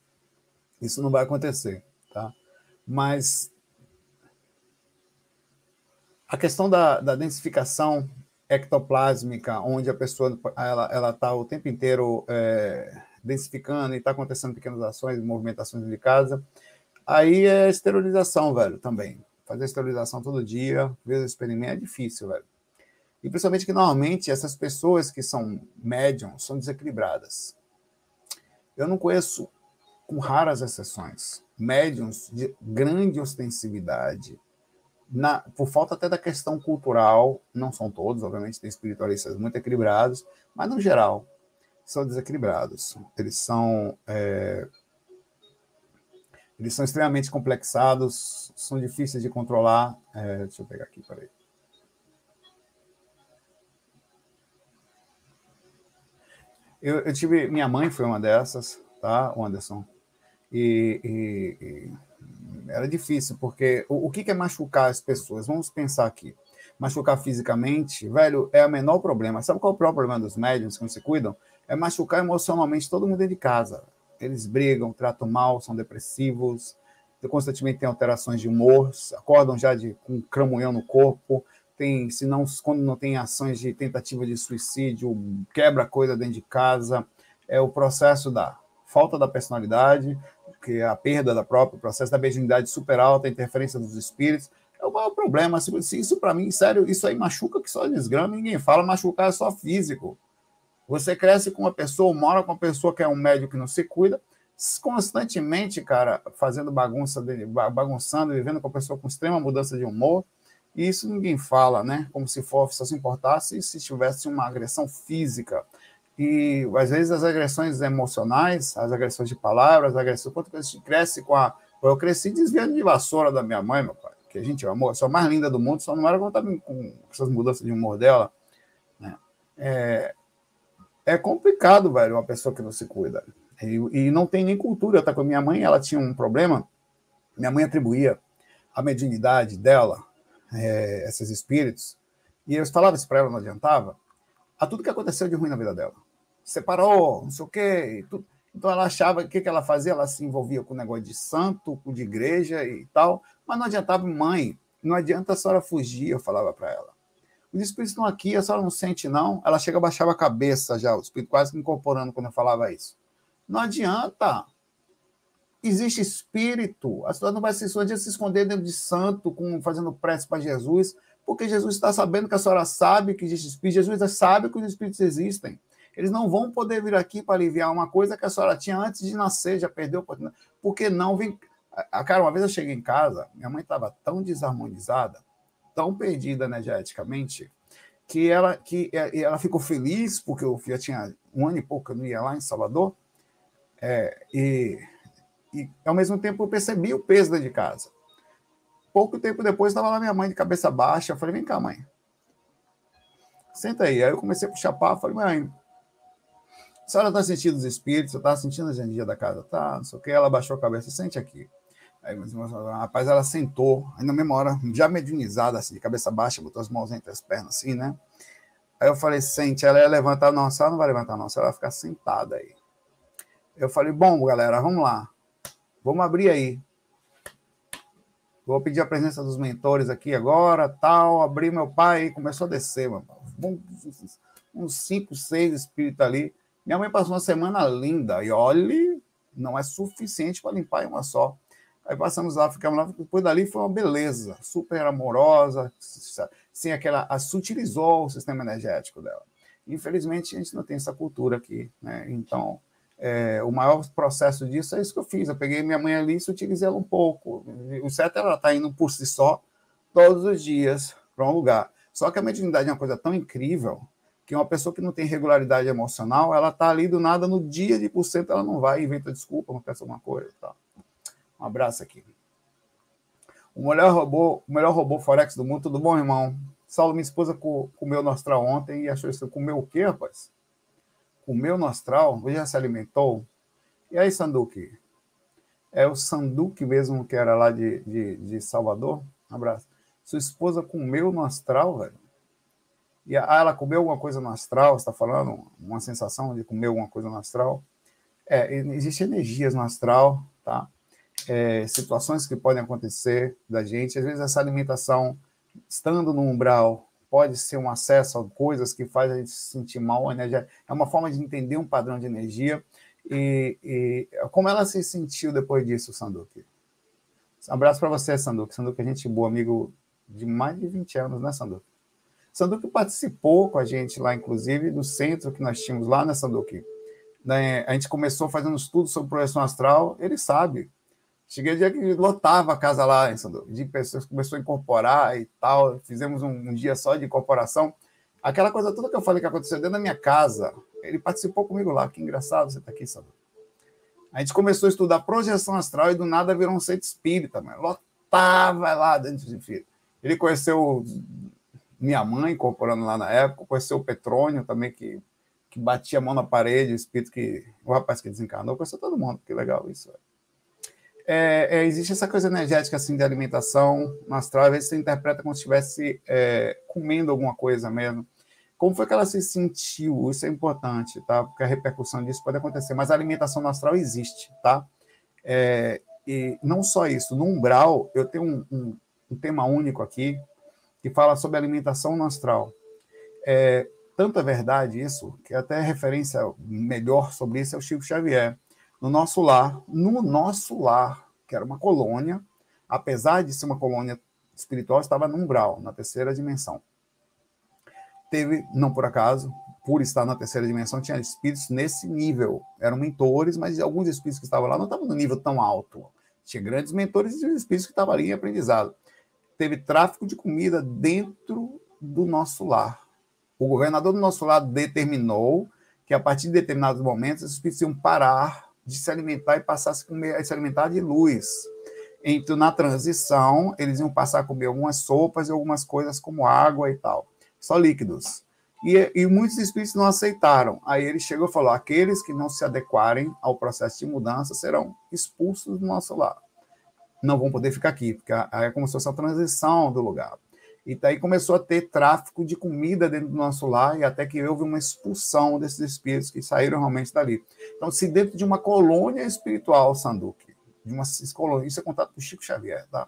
isso não vai acontecer. Tá? Mas a questão da, da densificação ectoplásmica, onde a pessoa ela está o tempo inteiro é, densificando e está acontecendo pequenas ações, movimentações de casa, aí é esterilização, velho, também. Fazer esterilização todo dia, vezes experimento, é difícil, velho. E principalmente que normalmente essas pessoas que são médiums são desequilibradas. Eu não conheço, com raras exceções, médiums de grande ostensividade, na, por falta até da questão cultural, não são todos, obviamente, tem espiritualistas muito equilibrados, mas no geral são desequilibrados. Eles são é, eles são extremamente complexados, são difíceis de controlar. É, deixa eu pegar aqui, peraí. Eu, eu, tive. Minha mãe foi uma dessas, tá, Anderson? E, e, e era difícil, porque o, o que, que é machucar as pessoas? Vamos pensar aqui. Machucar fisicamente, velho, é o menor problema. Sabe qual é o problema dos médiums que não se cuidam? É machucar emocionalmente todo mundo dentro de casa. Eles brigam, tratam mal, são depressivos, constantemente têm alterações de humor, acordam já de, com um cramunhão no corpo, tem, se não, quando não tem ações de tentativa de suicídio, quebra coisa dentro de casa, é o processo da falta da personalidade, que a perda da própria, o processo da mediunidade super alta, a interferência dos espíritos, é o maior problema. Isso para mim, sério, isso aí machuca que só desgrama, ninguém fala, machucar é só físico. Você cresce com uma pessoa, mora com uma pessoa que é um médico que não se cuida, constantemente, cara, fazendo bagunça, bagunçando, vivendo com a pessoa com extrema mudança de humor, e isso ninguém fala, né? Como se fosse, só se importasse se tivesse uma agressão física. E às vezes as agressões emocionais, as agressões de palavras, as agressões, quanto a gente cresce com a. Eu cresci desviando de vassoura da minha mãe, meu pai, que a gente amou, sou a mais linda do mundo, só não era estava com essas mudanças de humor dela. Né? É, é complicado, velho, uma pessoa que não se cuida. E, e não tem nem cultura. Tá com a minha mãe, ela tinha um problema. Minha mãe atribuía a mediunidade dela é, esses espíritos, e eles falavam isso para ela, não adiantava, a tudo que aconteceu de ruim na vida dela. Separou, não sei o quê, Então ela achava, o que, que ela fazia? Ela se envolvia com o negócio de santo, de igreja e tal, mas não adiantava, mãe, não adianta a senhora fugir, eu falava para ela. Os espíritos estão aqui, a senhora não sente, não. Ela chega a baixar a cabeça já, o espírito quase incorporando quando eu falava isso. Não adianta existe espírito. A senhora não vai se, se esconder dentro de santo, com, fazendo prece para Jesus, porque Jesus está sabendo que a senhora sabe que existe espírito. Jesus sabe que os espíritos existem. Eles não vão poder vir aqui para aliviar uma coisa que a senhora tinha antes de nascer, já perdeu a oportunidade. Porque não vem. Cara, uma vez eu cheguei em casa, minha mãe estava tão desarmonizada, tão perdida energeticamente, que ela, que ela ficou feliz, porque eu já tinha um ano e pouco que eu não ia lá em Salvador, é, e e, ao mesmo tempo, eu percebi o peso dentro de casa. Pouco tempo depois, estava lá minha mãe de cabeça baixa. Eu falei, vem cá, mãe. Senta aí. Aí eu comecei a puxar papo. Falei, mãe, a senhora está sentindo os espíritos? Está sentindo a energia da casa? Tá, não sei o que. Ela baixou a cabeça. Sente aqui. Aí, rapaz, ela sentou, aí na mesma hora, já mediunizada, assim, de cabeça baixa, botou as mãos entre as pernas, assim, né? Aí eu falei, sente, ela ia levantar, não, ela não vai levantar, não, ela vai ficar sentada aí. Eu falei, bom, galera, vamos lá. Vamos abrir aí. Vou pedir a presença dos mentores aqui agora, tal. Abri meu pai, começou a descer, mano. Uns cinco, seis espíritos ali. Minha mãe passou uma semana linda. E olhe, não é suficiente para limpar em uma só. Aí passamos lá, ficamos lá. Depois dali foi uma beleza, super amorosa, sem aquela. A, sutilizou o sistema energético dela. Infelizmente, a gente não tem essa cultura aqui, né? Então, é, o maior processo disso é isso que eu fiz. Eu peguei minha mãe ali e sutilizei ela um pouco. O certo é ela estar tá indo por si só todos os dias para um lugar. Só que a mediunidade é uma coisa tão incrível que uma pessoa que não tem regularidade emocional, ela está ali do nada, no dia de por cento, ela não vai, inventa desculpa, peça alguma coisa. Tá. Um abraço aqui. O melhor robô, o melhor robô Forex do mundo, tudo bom, irmão? Saulo, minha esposa comeu no astral ontem e achou isso. Comeu o quê, rapaz? comeu no astral, já se alimentou. E aí, Sanduque? É o Sanduque mesmo que era lá de, de, de Salvador? Um abraço. Sua esposa comeu no astral, velho? E ah, ela comeu alguma coisa no astral? Está falando uma sensação de comer alguma coisa no astral? É, existem energias no astral, tá? É, situações que podem acontecer da gente. Às vezes essa alimentação, estando no umbral, pode ser um acesso a coisas que faz a gente se sentir mal, energia. é uma forma de entender um padrão de energia. E, e como ela se sentiu depois disso, Sanduque? Um abraço para você, Sanduque. Sanduque é gente boa, amigo de mais de 20 anos, né, Sanduque? Sanduque participou com a gente lá, inclusive, do centro que nós tínhamos lá, né, Sanduque? Né, a gente começou fazendo estudo sobre projeção astral, ele sabe. Cheguei dia que lotava a casa lá, de pessoas começou a incorporar e tal. Fizemos um, um, dia só de incorporação. Aquela coisa toda que eu falei que aconteceu dentro da minha casa, ele participou comigo lá. Que engraçado você está aqui, Sandro. A gente começou a estudar projeção astral e do nada virou um centro espírita, mano. Lotava lá dentro de filho. Ele conheceu minha mãe, incorporando lá na época, conheceu o Petrônio também, que, que batia a mão na parede, o espírito que. O rapaz que desencarnou, conheceu todo mundo. Que legal isso, é, é, existe essa coisa energética assim de alimentação no astral, às vezes você interpreta como se estivesse é, comendo alguma coisa mesmo. Como foi que ela se sentiu? Isso é importante, tá? Porque a repercussão disso pode acontecer. Mas a alimentação no astral existe, tá? É, e não só isso, no umbral, eu tenho um, um, um, tema único aqui que fala sobre alimentação no astral. É, tanto é verdade isso, que até referência melhor sobre isso é o Chico Xavier no nosso lar, no nosso lar, que era uma colônia, apesar de ser uma colônia espiritual, estava no umbral, na terceira dimensão. Teve, não por acaso, por estar na terceira dimensão, tinha espíritos nesse nível. Eram mentores, mas alguns espíritos que estavam lá não estavam no nível tão alto. Tinha grandes mentores e espíritos que estavam ali em aprendizado. Teve tráfico de comida dentro do nosso lar. O governador do nosso lar determinou que, a partir de determinados momentos, os espíritos iam parar de se alimentar e passar a se, comer, a se alimentar de luz. Então, na transição, eles iam passar a comer algumas sopas e algumas coisas como água e tal, só líquidos. E, e muitos espíritos não aceitaram. Aí ele chegou e falou: aqueles que não se adequarem ao processo de mudança serão expulsos do nosso lar. Não vão poder ficar aqui, porque é como se fosse a transição do lugar. E daí começou a ter tráfico de comida dentro do nosso lar, e até que houve uma expulsão desses espíritos que saíram realmente dali. Então, se dentro de uma colônia espiritual, Sanduque, de uma colônia, isso é contado por Chico Xavier, tá?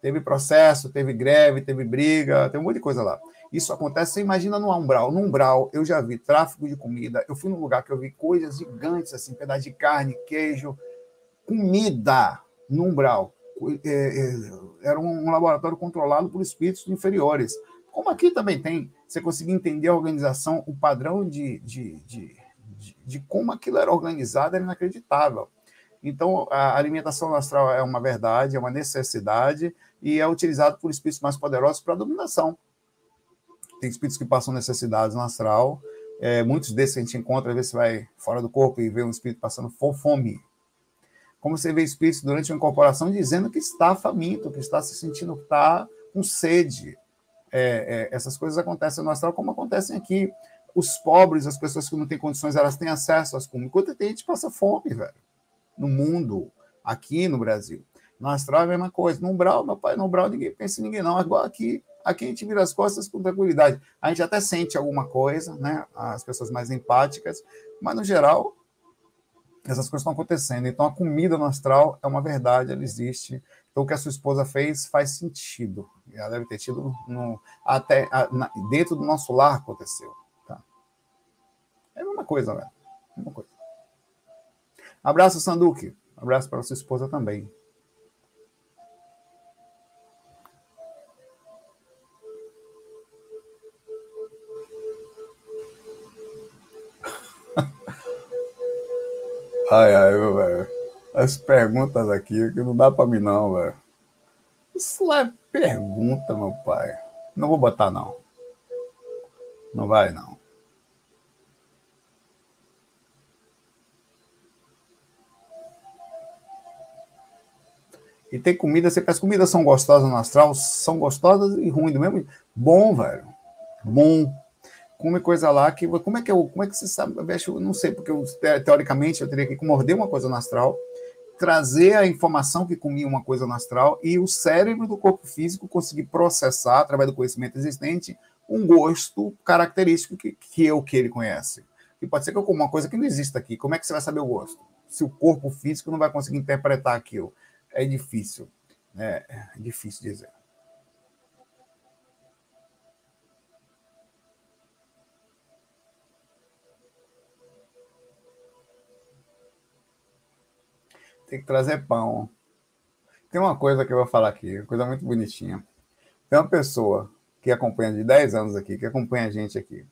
Teve processo, teve greve, teve briga, tem um monte de coisa lá. Isso acontece, você imagina no umbral. No umbral, eu já vi tráfico de comida, eu fui num lugar que eu vi coisas gigantes, assim, pedaço de carne, queijo, comida no umbral é, é, era um laboratório controlado por espíritos inferiores. Como aqui também tem, você conseguir entender a organização, o padrão de, de, de, de, como aquilo era organizado era inacreditável. Então, a alimentação astral é uma verdade, é uma necessidade e é utilizado por espíritos mais poderosos para dominação. Tem espíritos que passam necessidades no astral, é, muitos desses a gente encontra, às vezes você vai fora do corpo e vê um espírito passando fome, como você vê espíritos durante uma incorporação dizendo que está faminto, que está se sentindo, que está com sede. É, é, essas coisas acontecem no astral como acontecem aqui. Os pobres, as pessoas que não têm condições, elas têm acesso às comidas. Enquanto tem gente passa fome, velho. No mundo, aqui no Brasil. No astral é a mesma coisa. No umbral, meu pai, no umbral ninguém pensa em ninguém, não. Agora aqui, Aqui a gente vira as costas com tranquilidade. A gente até sente alguma coisa, né? As pessoas mais empáticas, mas no geral essas coisas estão acontecendo. Então a comida no astral é uma verdade, ela existe. Então o que a sua esposa fez faz sentido. Ela deve ter tido no, até a, na, dentro do nosso lar aconteceu. Tá? É a mesma coisa, velho. Mesma coisa. Abraço, Sanduque. Abraço para sua esposa também. Ai, ai, velho. As perguntas aqui que não dá para mim, não, velho. Isso lá é pergunta, meu pai. Não vou botar, não. Não vai, não. E tem comida, você as comidas são gostosas no astral, são gostosas e ruins do mesmo. Bom, velho. Bom come coisa lá que. Como é que, eu, como é que você sabe? Eu não sei, porque eu, teoricamente eu teria que morder uma coisa no astral, trazer a informação que comia uma coisa no astral e o cérebro do corpo físico conseguir processar, através do conhecimento existente, um gosto característico que, que o que ele conhece. E pode ser que eu coma uma coisa que não existe aqui. Como é que você vai saber o gosto? Se o corpo físico não vai conseguir interpretar aquilo. É difícil. Né? É difícil dizer. Tem que trazer pão. Tem uma coisa que eu vou falar aqui, uma coisa muito bonitinha. Tem uma pessoa que acompanha de 10 anos aqui, que acompanha a gente aqui.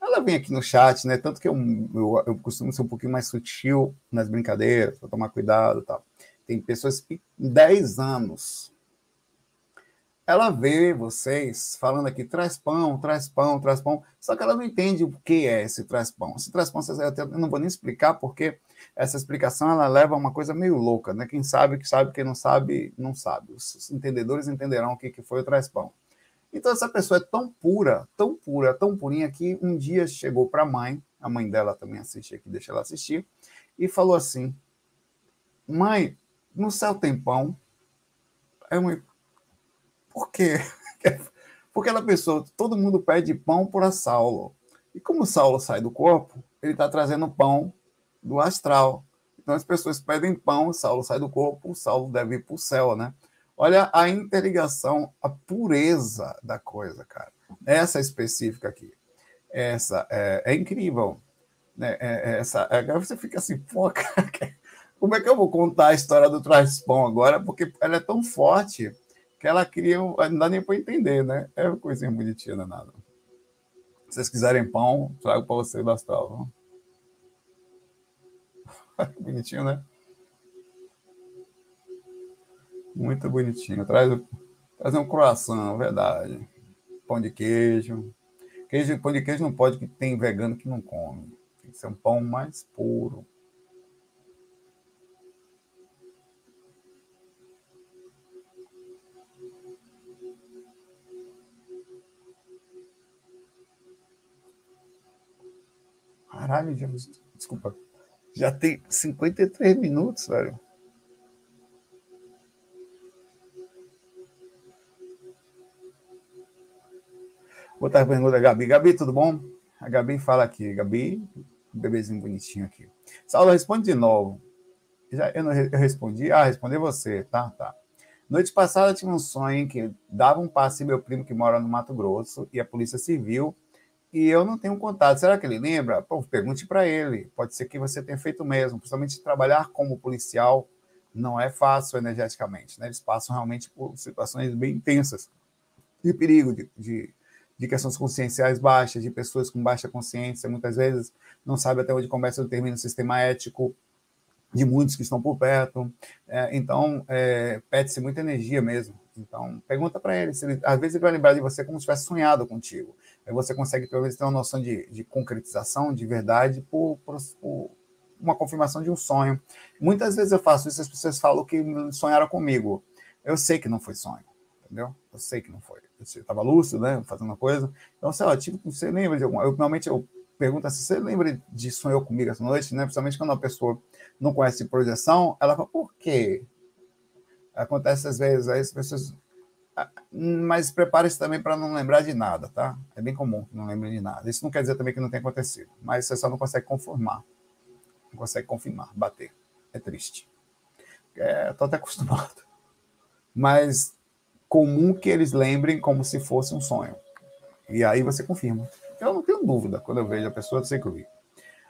Ela vem aqui no chat, né? Tanto que eu, eu, eu costumo ser um pouquinho mais sutil nas brincadeiras, para tomar cuidado e tal. Tem pessoas que 10 anos ela vê vocês falando aqui, traz pão, traz pão, traz pão, só que ela não entende o que é esse traz pão. Esse traz pão, eu não vou nem explicar, porque essa explicação ela leva a uma coisa meio louca, né? Quem sabe que sabe, quem não sabe, não sabe. Os entendedores entenderão o que, que foi o traz pão. Então essa pessoa é tão pura, tão pura, tão purinha que um dia chegou para a mãe, a mãe dela também assiste aqui, deixa ela assistir, e falou assim: Mãe, no céu tem pão. Aí a mãe, por quê? Porque ela pensou, todo mundo pede pão para Saulo. E como Saulo sai do corpo, ele está trazendo pão do astral. Então as pessoas pedem pão, Saulo sai do corpo, Saulo deve ir para o céu, né? Olha a interligação, a pureza da coisa, cara. Essa específica aqui. Essa é, é incrível. Né? É, é essa, agora você fica assim, pô, cara, como é que eu vou contar a história do Traspão agora? Porque ela é tão forte que ela cria, não dá nem para entender, né? É uma coisinha bonitinha, não é nada. Se vocês quiserem pão, trago para vocês da astral. bonitinho, né? Muito bonitinho. Traz, traz um croissant, verdade. Pão de queijo. queijo. Pão de queijo não pode, que tem vegano que não come. Tem que ser um pão mais puro. Caralho. Desculpa. Já tem 53 minutos, velho. Outra pergunta da Gabi. Gabi, tudo bom? A Gabi fala aqui. Gabi, bebezinho bonitinho aqui. Saulo, responde de novo. Já, eu, não, eu respondi? Ah, responder você. Tá, tá. Noite passada tive um sonho que dava um passe meu primo que mora no Mato Grosso e a polícia civil e eu não tenho contato. Será que ele lembra? Pô, pergunte para ele. Pode ser que você tenha feito mesmo. Principalmente trabalhar como policial não é fácil energeticamente. Né? Eles passam realmente por situações bem intensas de perigo, de, de, de questões conscienciais baixas, de pessoas com baixa consciência, muitas vezes não sabe até onde começa ou termina o sistema ético de muitos que estão por perto. É, então, é, pede-se muita energia mesmo. Então, pergunta para ele, ele. Às vezes ele vai lembrar de você como se tivesse sonhado contigo. Aí você consegue, pelo menos, ter uma noção de, de concretização, de verdade, por, por, uma confirmação de um sonho. Muitas vezes eu faço isso, as pessoas falam que sonharam comigo. Eu sei que não foi sonho, entendeu? Eu sei que não foi. Eu estava lúcido, né? Fazendo uma coisa. Então, sei lá, tipo, você lembra de alguma. Eu, normalmente eu pergunto assim: você lembra de sonhou comigo essa noite, né? Principalmente quando uma pessoa não conhece projeção, ela fala, por quê? Acontece às vezes, aí as pessoas mas prepare-se também para não lembrar de nada, tá? É bem comum que não lembre de nada. Isso não quer dizer também que não tenha acontecido, mas você só não consegue conformar. Não consegue confirmar, bater. É triste. É, tô até acostumado. Mas comum que eles lembrem como se fosse um sonho. E aí você confirma. Eu não tenho dúvida quando eu vejo a pessoa, eu sei que eu vi.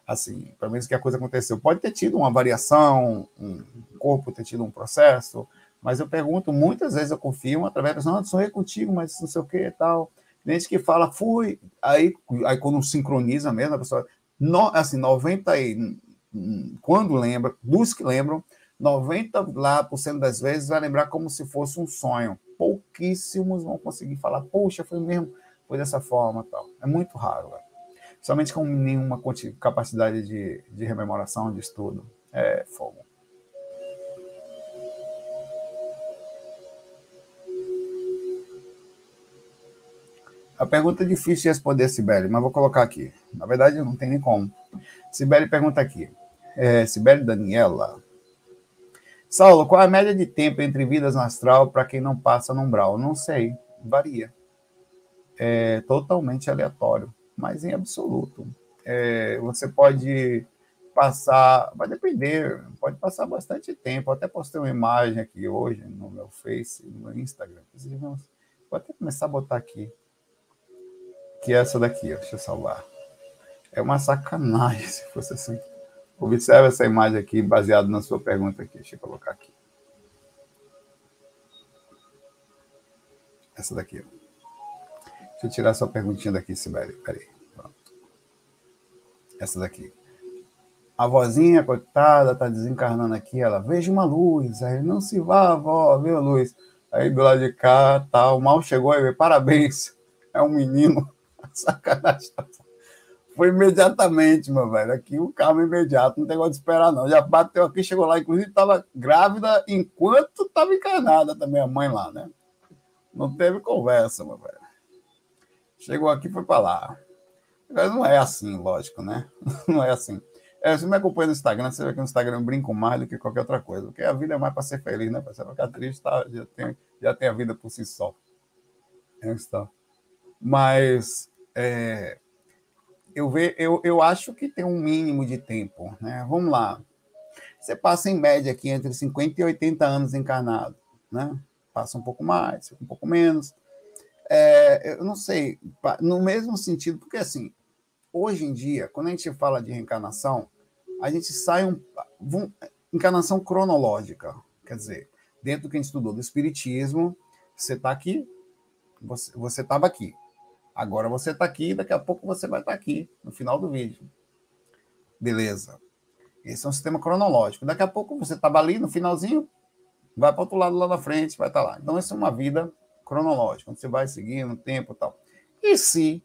Assim, pelo menos que a coisa aconteceu. Pode ter tido uma variação, um corpo ter tido um processo, mas eu pergunto, muitas vezes eu confirmo através da não, sonhei contigo, mas não sei o que e tal. Gente que fala, fui. Aí, aí quando sincroniza mesmo, a pessoa. No, assim, 90 e. Quando lembra, dos que lembram, 90 lá por cento das vezes vai lembrar como se fosse um sonho. Pouquíssimos vão conseguir falar, poxa, foi mesmo, foi dessa forma tal. É muito raro, velho. Somente com nenhuma capacidade de, de rememoração, de estudo. É fogo. A pergunta é difícil de responder, Sibeli, mas vou colocar aqui. Na verdade, não tem nem como. Sibeli pergunta aqui. É, Sibeli Daniela. Saulo, qual é a média de tempo entre vidas no astral para quem não passa no umbral? Não sei, varia. É totalmente aleatório, mas em absoluto. É, você pode passar, vai depender, pode passar bastante tempo. Até postei uma imagem aqui hoje no meu Face, no meu Instagram. Vou até começar a botar aqui que é essa daqui, ó, deixa eu salvar. É uma sacanagem se fosse assim. Observe essa imagem aqui, baseado na sua pergunta aqui. Deixa eu colocar aqui. Essa daqui. Ó. Deixa eu tirar sua perguntinha daqui, Sibeli. Peraí. Pronto. Essa daqui. A vozinha, coitada, tá desencarnando aqui. Ela, veja uma luz. Aí, não se vá, avó, vê a luz. Aí, do lado de cá. Tá, mal chegou aí, parabéns. É um menino. Sacanagem. Foi imediatamente, meu velho. Aqui o carro imediato, não tem negócio de esperar, não. Já bateu aqui, chegou lá, inclusive estava grávida enquanto estava encarnada também, a mãe lá, né? Não teve conversa, meu velho. Chegou aqui foi para lá. Mas não é assim, lógico, né? Não é assim. É, você me acompanha no Instagram, você vê que no Instagram eu brinco mais do que qualquer outra coisa. Porque a vida é mais para ser feliz, né? Para você ficar triste, tá, já, tem, já tem a vida por si só. É isso, Mas é, eu, ve, eu, eu acho que tem um mínimo de tempo. Né? Vamos lá. Você passa em média aqui entre 50 e 80 anos encarnado. Né? Passa um pouco mais, um pouco menos. É, eu não sei, no mesmo sentido, porque assim, hoje em dia, quando a gente fala de reencarnação, a gente sai um. Encarnação cronológica. Quer dizer, dentro do que a gente estudou do Espiritismo, você está aqui, você estava aqui. Agora você está aqui, daqui a pouco você vai estar tá aqui, no final do vídeo. Beleza. Esse é um sistema cronológico. Daqui a pouco você estava ali no finalzinho, vai para outro lado lá na frente, vai estar tá lá. Então, essa é uma vida cronológica, onde você vai seguindo o tempo e tal. E se,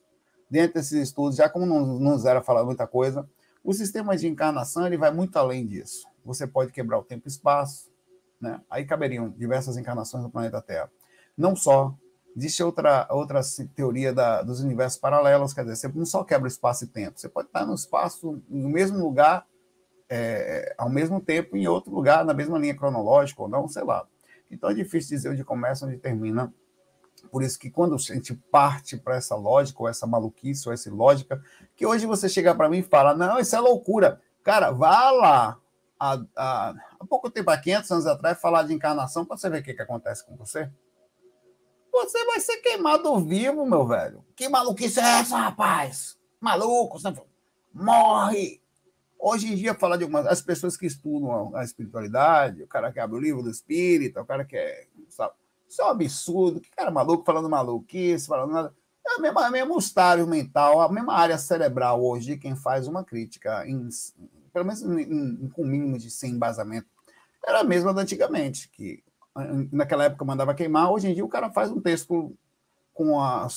dentro desses estudos, já como não, não zera falar muita coisa, o sistema de encarnação ele vai muito além disso. Você pode quebrar o tempo e espaço, né? aí caberiam diversas encarnações no planeta Terra. Não só Existe outra, outra teoria da, dos universos paralelos, quer dizer, você não só quebra espaço e tempo, você pode estar no espaço, no mesmo lugar, é, ao mesmo tempo, em outro lugar, na mesma linha cronológica ou não, sei lá. Então é difícil dizer onde começa, onde termina. Por isso que quando a gente parte para essa lógica, ou essa maluquice, ou essa lógica, que hoje você chega para mim e fala, não, isso é loucura. Cara, vá lá, há, há, há pouco tempo, há 500 anos atrás, falar de encarnação para você ver o que, que acontece com você você vai ser queimado vivo, meu velho. Que maluquice é essa, rapaz? Maluco, você morre. Hoje em dia, falar de algumas as pessoas que estudam a espiritualidade, o cara que abre o livro do espírito, o cara que é. Sabe? Isso é um absurdo. Que cara maluco falando maluquice, falando nada. É a mesma, a mesma estágio mental, a mesma área cerebral hoje quem faz uma crítica, em, pelo menos em, em, com mínimo de sem embasamento, era a mesma da antigamente, que naquela época mandava queimar, hoje em dia o cara faz um texto com a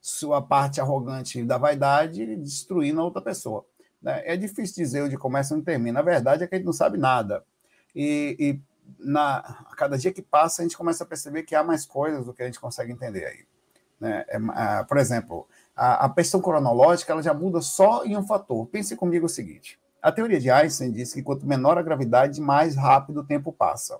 sua parte arrogante da vaidade destruindo a outra pessoa. Né? É difícil dizer onde começa e onde termina. A verdade é que a gente não sabe nada. E, e na, a cada dia que passa, a gente começa a perceber que há mais coisas do que a gente consegue entender aí. Né? É, a, por exemplo, a, a questão cronológica ela já muda só em um fator. Pense comigo o seguinte: a teoria de Einstein diz que quanto menor a gravidade, mais rápido o tempo passa.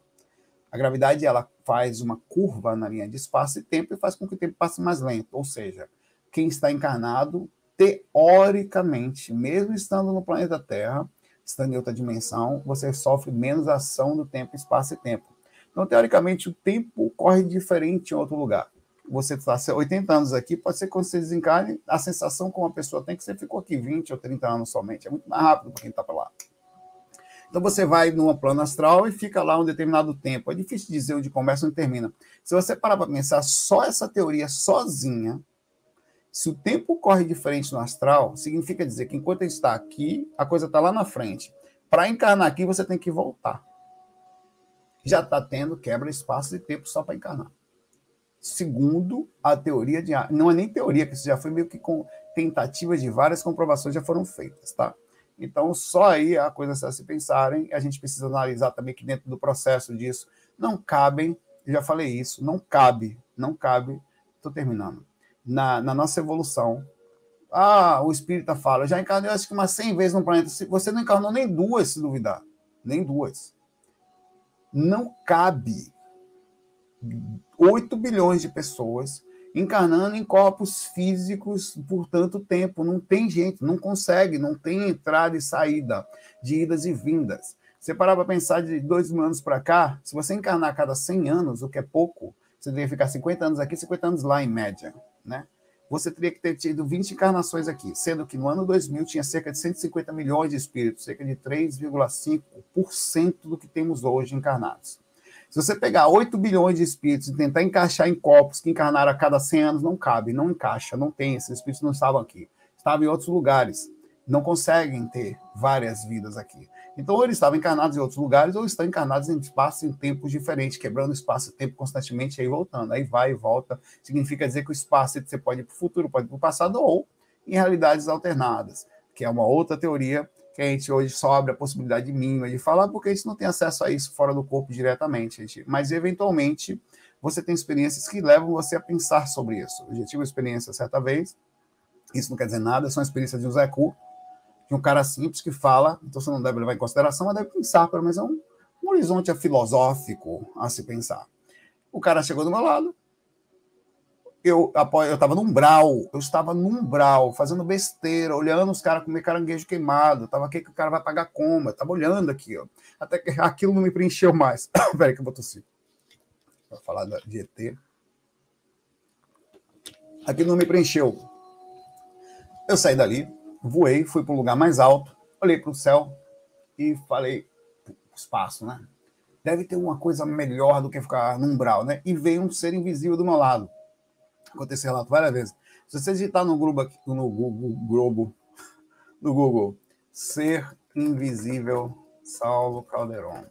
A gravidade ela faz uma curva na linha de espaço e tempo e faz com que o tempo passe mais lento. Ou seja, quem está encarnado, teoricamente, mesmo estando no planeta Terra, estando em outra dimensão, você sofre menos ação do tempo, espaço e tempo. Então, teoricamente, o tempo corre diferente em outro lugar. Você está 80 anos aqui, pode ser que quando você desencarne, a sensação como a pessoa tem que você ficou aqui 20 ou 30 anos somente. É muito mais rápido para quem está para lá. Então você vai numa plano astral e fica lá um determinado tempo. É difícil dizer onde começa e onde termina. Se você parar para pensar só essa teoria sozinha, se o tempo corre diferente no astral, significa dizer que enquanto está aqui, a coisa está lá na frente. Para encarnar aqui, você tem que voltar. Já está tendo quebra espaço e tempo só para encarnar. Segundo a teoria de. Não é nem teoria, que isso já foi meio que com tentativas de várias comprovações já foram feitas, tá? Então, só aí a coisa a se pensarem. A gente precisa analisar também que dentro do processo disso não cabem, já falei isso, não cabe, não cabe, estou terminando, na, na, nossa evolução. Ah, o espírita fala, já encarnei acho que umas 100 vezes no planeta. Você não encarnou nem duas, se duvidar. Nem duas. Não cabe 8 bilhões de pessoas encarnando em corpos físicos por tanto tempo. Não tem gente, não consegue, não tem entrada e saída de idas e vindas. Você parar para pensar de dois mil anos para cá, se você encarnar a cada 100 anos, o que é pouco, você que ficar 50 anos aqui, 50 anos lá, em média, né? Você teria que ter tido 20 encarnações aqui, sendo que no ano 2000 tinha cerca de 150 milhões de espíritos, cerca de 3,5% do que temos hoje encarnados. Se você pegar 8 bilhões de espíritos e tentar encaixar em corpos que encarnaram a cada 100 anos, não cabe, não encaixa, não tem. Esses espíritos não estavam aqui. Estavam em outros lugares. Não conseguem ter várias vidas aqui. Então, ou eles estavam encarnados em outros lugares, ou estão encarnados em espaços e em tempos diferentes, quebrando espaço e tempo constantemente, aí voltando. Aí vai e volta. Significa dizer que o espaço você pode ir para o futuro, pode ir para o passado, ou em realidades alternadas, que é uma outra teoria que a gente hoje só abre a possibilidade mínima de falar, porque a gente não tem acesso a isso fora do corpo diretamente. Gente. Mas, eventualmente, você tem experiências que levam você a pensar sobre isso. Eu já tive uma experiência certa vez, isso não quer dizer nada, é só uma experiência de um Zé Cu, de um cara simples que fala, então você não deve levar em consideração, mas deve pensar, pelo menos é um, um horizonte filosófico a se pensar. O cara chegou do meu lado, eu estava no umbral, eu estava no umbral, fazendo besteira, olhando os caras comer caranguejo queimado, estava aqui que o cara vai pagar coma, estava olhando aqui, ó, até que aquilo não me preencheu mais. Peraí que eu vou tossir. Vou falar de ET. Aquilo não me preencheu. Eu saí dali, voei, fui para um lugar mais alto, olhei para o céu e falei, espaço, né? Deve ter uma coisa melhor do que ficar no umbral, né? E veio um ser invisível do meu lado aconteceu lá várias vezes. Se você digitar no Google, no Google, Globo, no Google, ser invisível Saulo Calderon.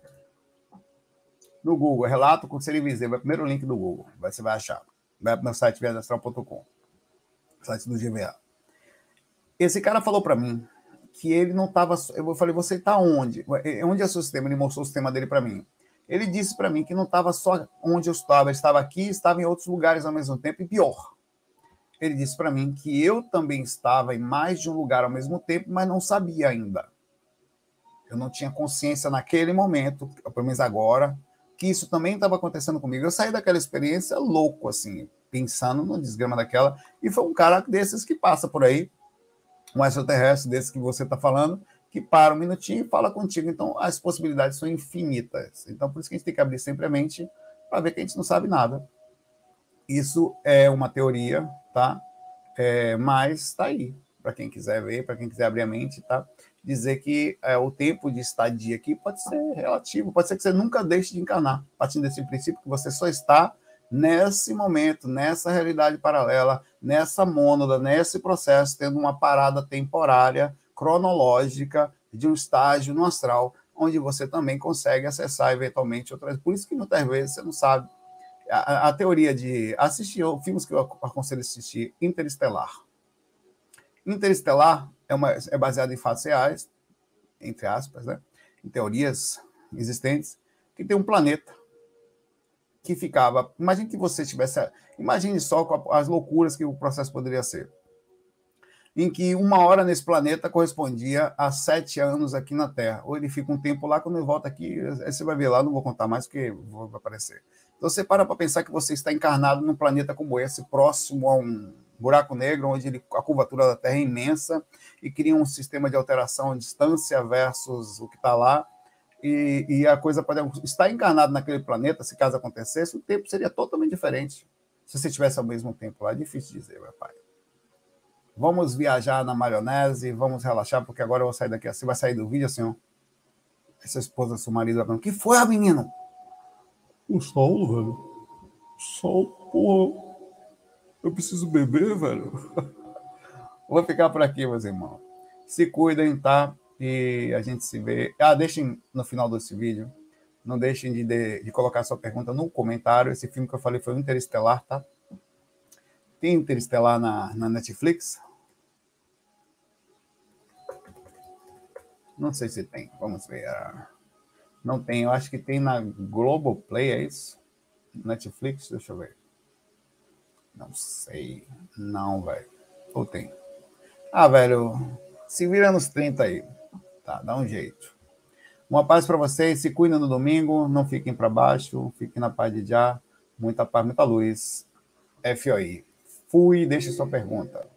No Google, relato com ser invisível, é o primeiro link do Google, você vai achar. Vai para o meu site viadastral.com, site do GVA. Esse cara falou para mim que ele não estava. Eu falei, você está onde? Onde é o seu sistema? Ele mostrou o sistema dele para mim. Ele disse para mim que não estava só onde eu estava, estava aqui, estava em outros lugares ao mesmo tempo, e pior. Ele disse para mim que eu também estava em mais de um lugar ao mesmo tempo, mas não sabia ainda. Eu não tinha consciência naquele momento, pelo menos agora, que isso também estava acontecendo comigo. Eu saí daquela experiência louco, assim, pensando no desgrama daquela, e foi um cara desses que passa por aí, um extraterrestre desse que você está falando, que para um minutinho e fala contigo. Então, as possibilidades são infinitas. Então, por isso que a gente tem que abrir sempre a mente para ver que a gente não sabe nada. Isso é uma teoria, tá? É, mas está aí, para quem quiser ver, para quem quiser abrir a mente, tá? Dizer que é, o tempo de estadia aqui pode ser relativo, pode ser que você nunca deixe de encarnar, partindo desse princípio que você só está nesse momento, nessa realidade paralela, nessa mônada, nesse processo, tendo uma parada temporária cronológica de um estágio no astral, onde você também consegue acessar eventualmente outras. Por isso que muitas vezes você não sabe. A, a teoria de assistir filmes que eu aconselho assistir, Interestelar. Interestelar é, uma, é baseado em fatos reais, entre aspas, né? em teorias existentes, que tem um planeta que ficava. Imagine que você tivesse. Imagine só as loucuras que o processo poderia ser em que uma hora nesse planeta correspondia a sete anos aqui na Terra. Ou ele fica um tempo lá, quando ele volta aqui, você vai ver lá, não vou contar mais porque vou aparecer. Então você para para pensar que você está encarnado num planeta como esse, próximo a um buraco negro, onde ele, a curvatura da Terra é imensa e cria um sistema de alteração à distância versus o que está lá. E, e, a coisa pode estar encarnado naquele planeta, se caso acontecesse, o tempo seria totalmente diferente se você estivesse ao mesmo tempo lá. É difícil dizer, meu pai. Vamos viajar na maionese, vamos relaxar, porque agora eu vou sair daqui. Você vai sair do vídeo assim, ó. Essa esposa, seu marido, vai que foi, menino? O sol, velho. O sol, porra. Eu preciso beber, velho. Vou ficar por aqui, meus irmãos. Se cuidem, tá? E a gente se vê. Ah, deixem no final desse vídeo. Não deixem de, de, de colocar sua pergunta no comentário. Esse filme que eu falei foi o Interestelar, tá? Tem Interestelar na, na Netflix? Não sei se tem. Vamos ver. Ah, não tem. Eu acho que tem na Globoplay, é isso? Netflix? Deixa eu ver. Não sei. Não, velho. Ou tem? Ah, velho. Se vira nos 30 aí. Tá, dá um jeito. Uma paz para vocês. Se cuidem no domingo. Não fiquem para baixo. Fiquem na paz de já. Muita paz, muita luz. FOI. Fui. Deixe sua pergunta.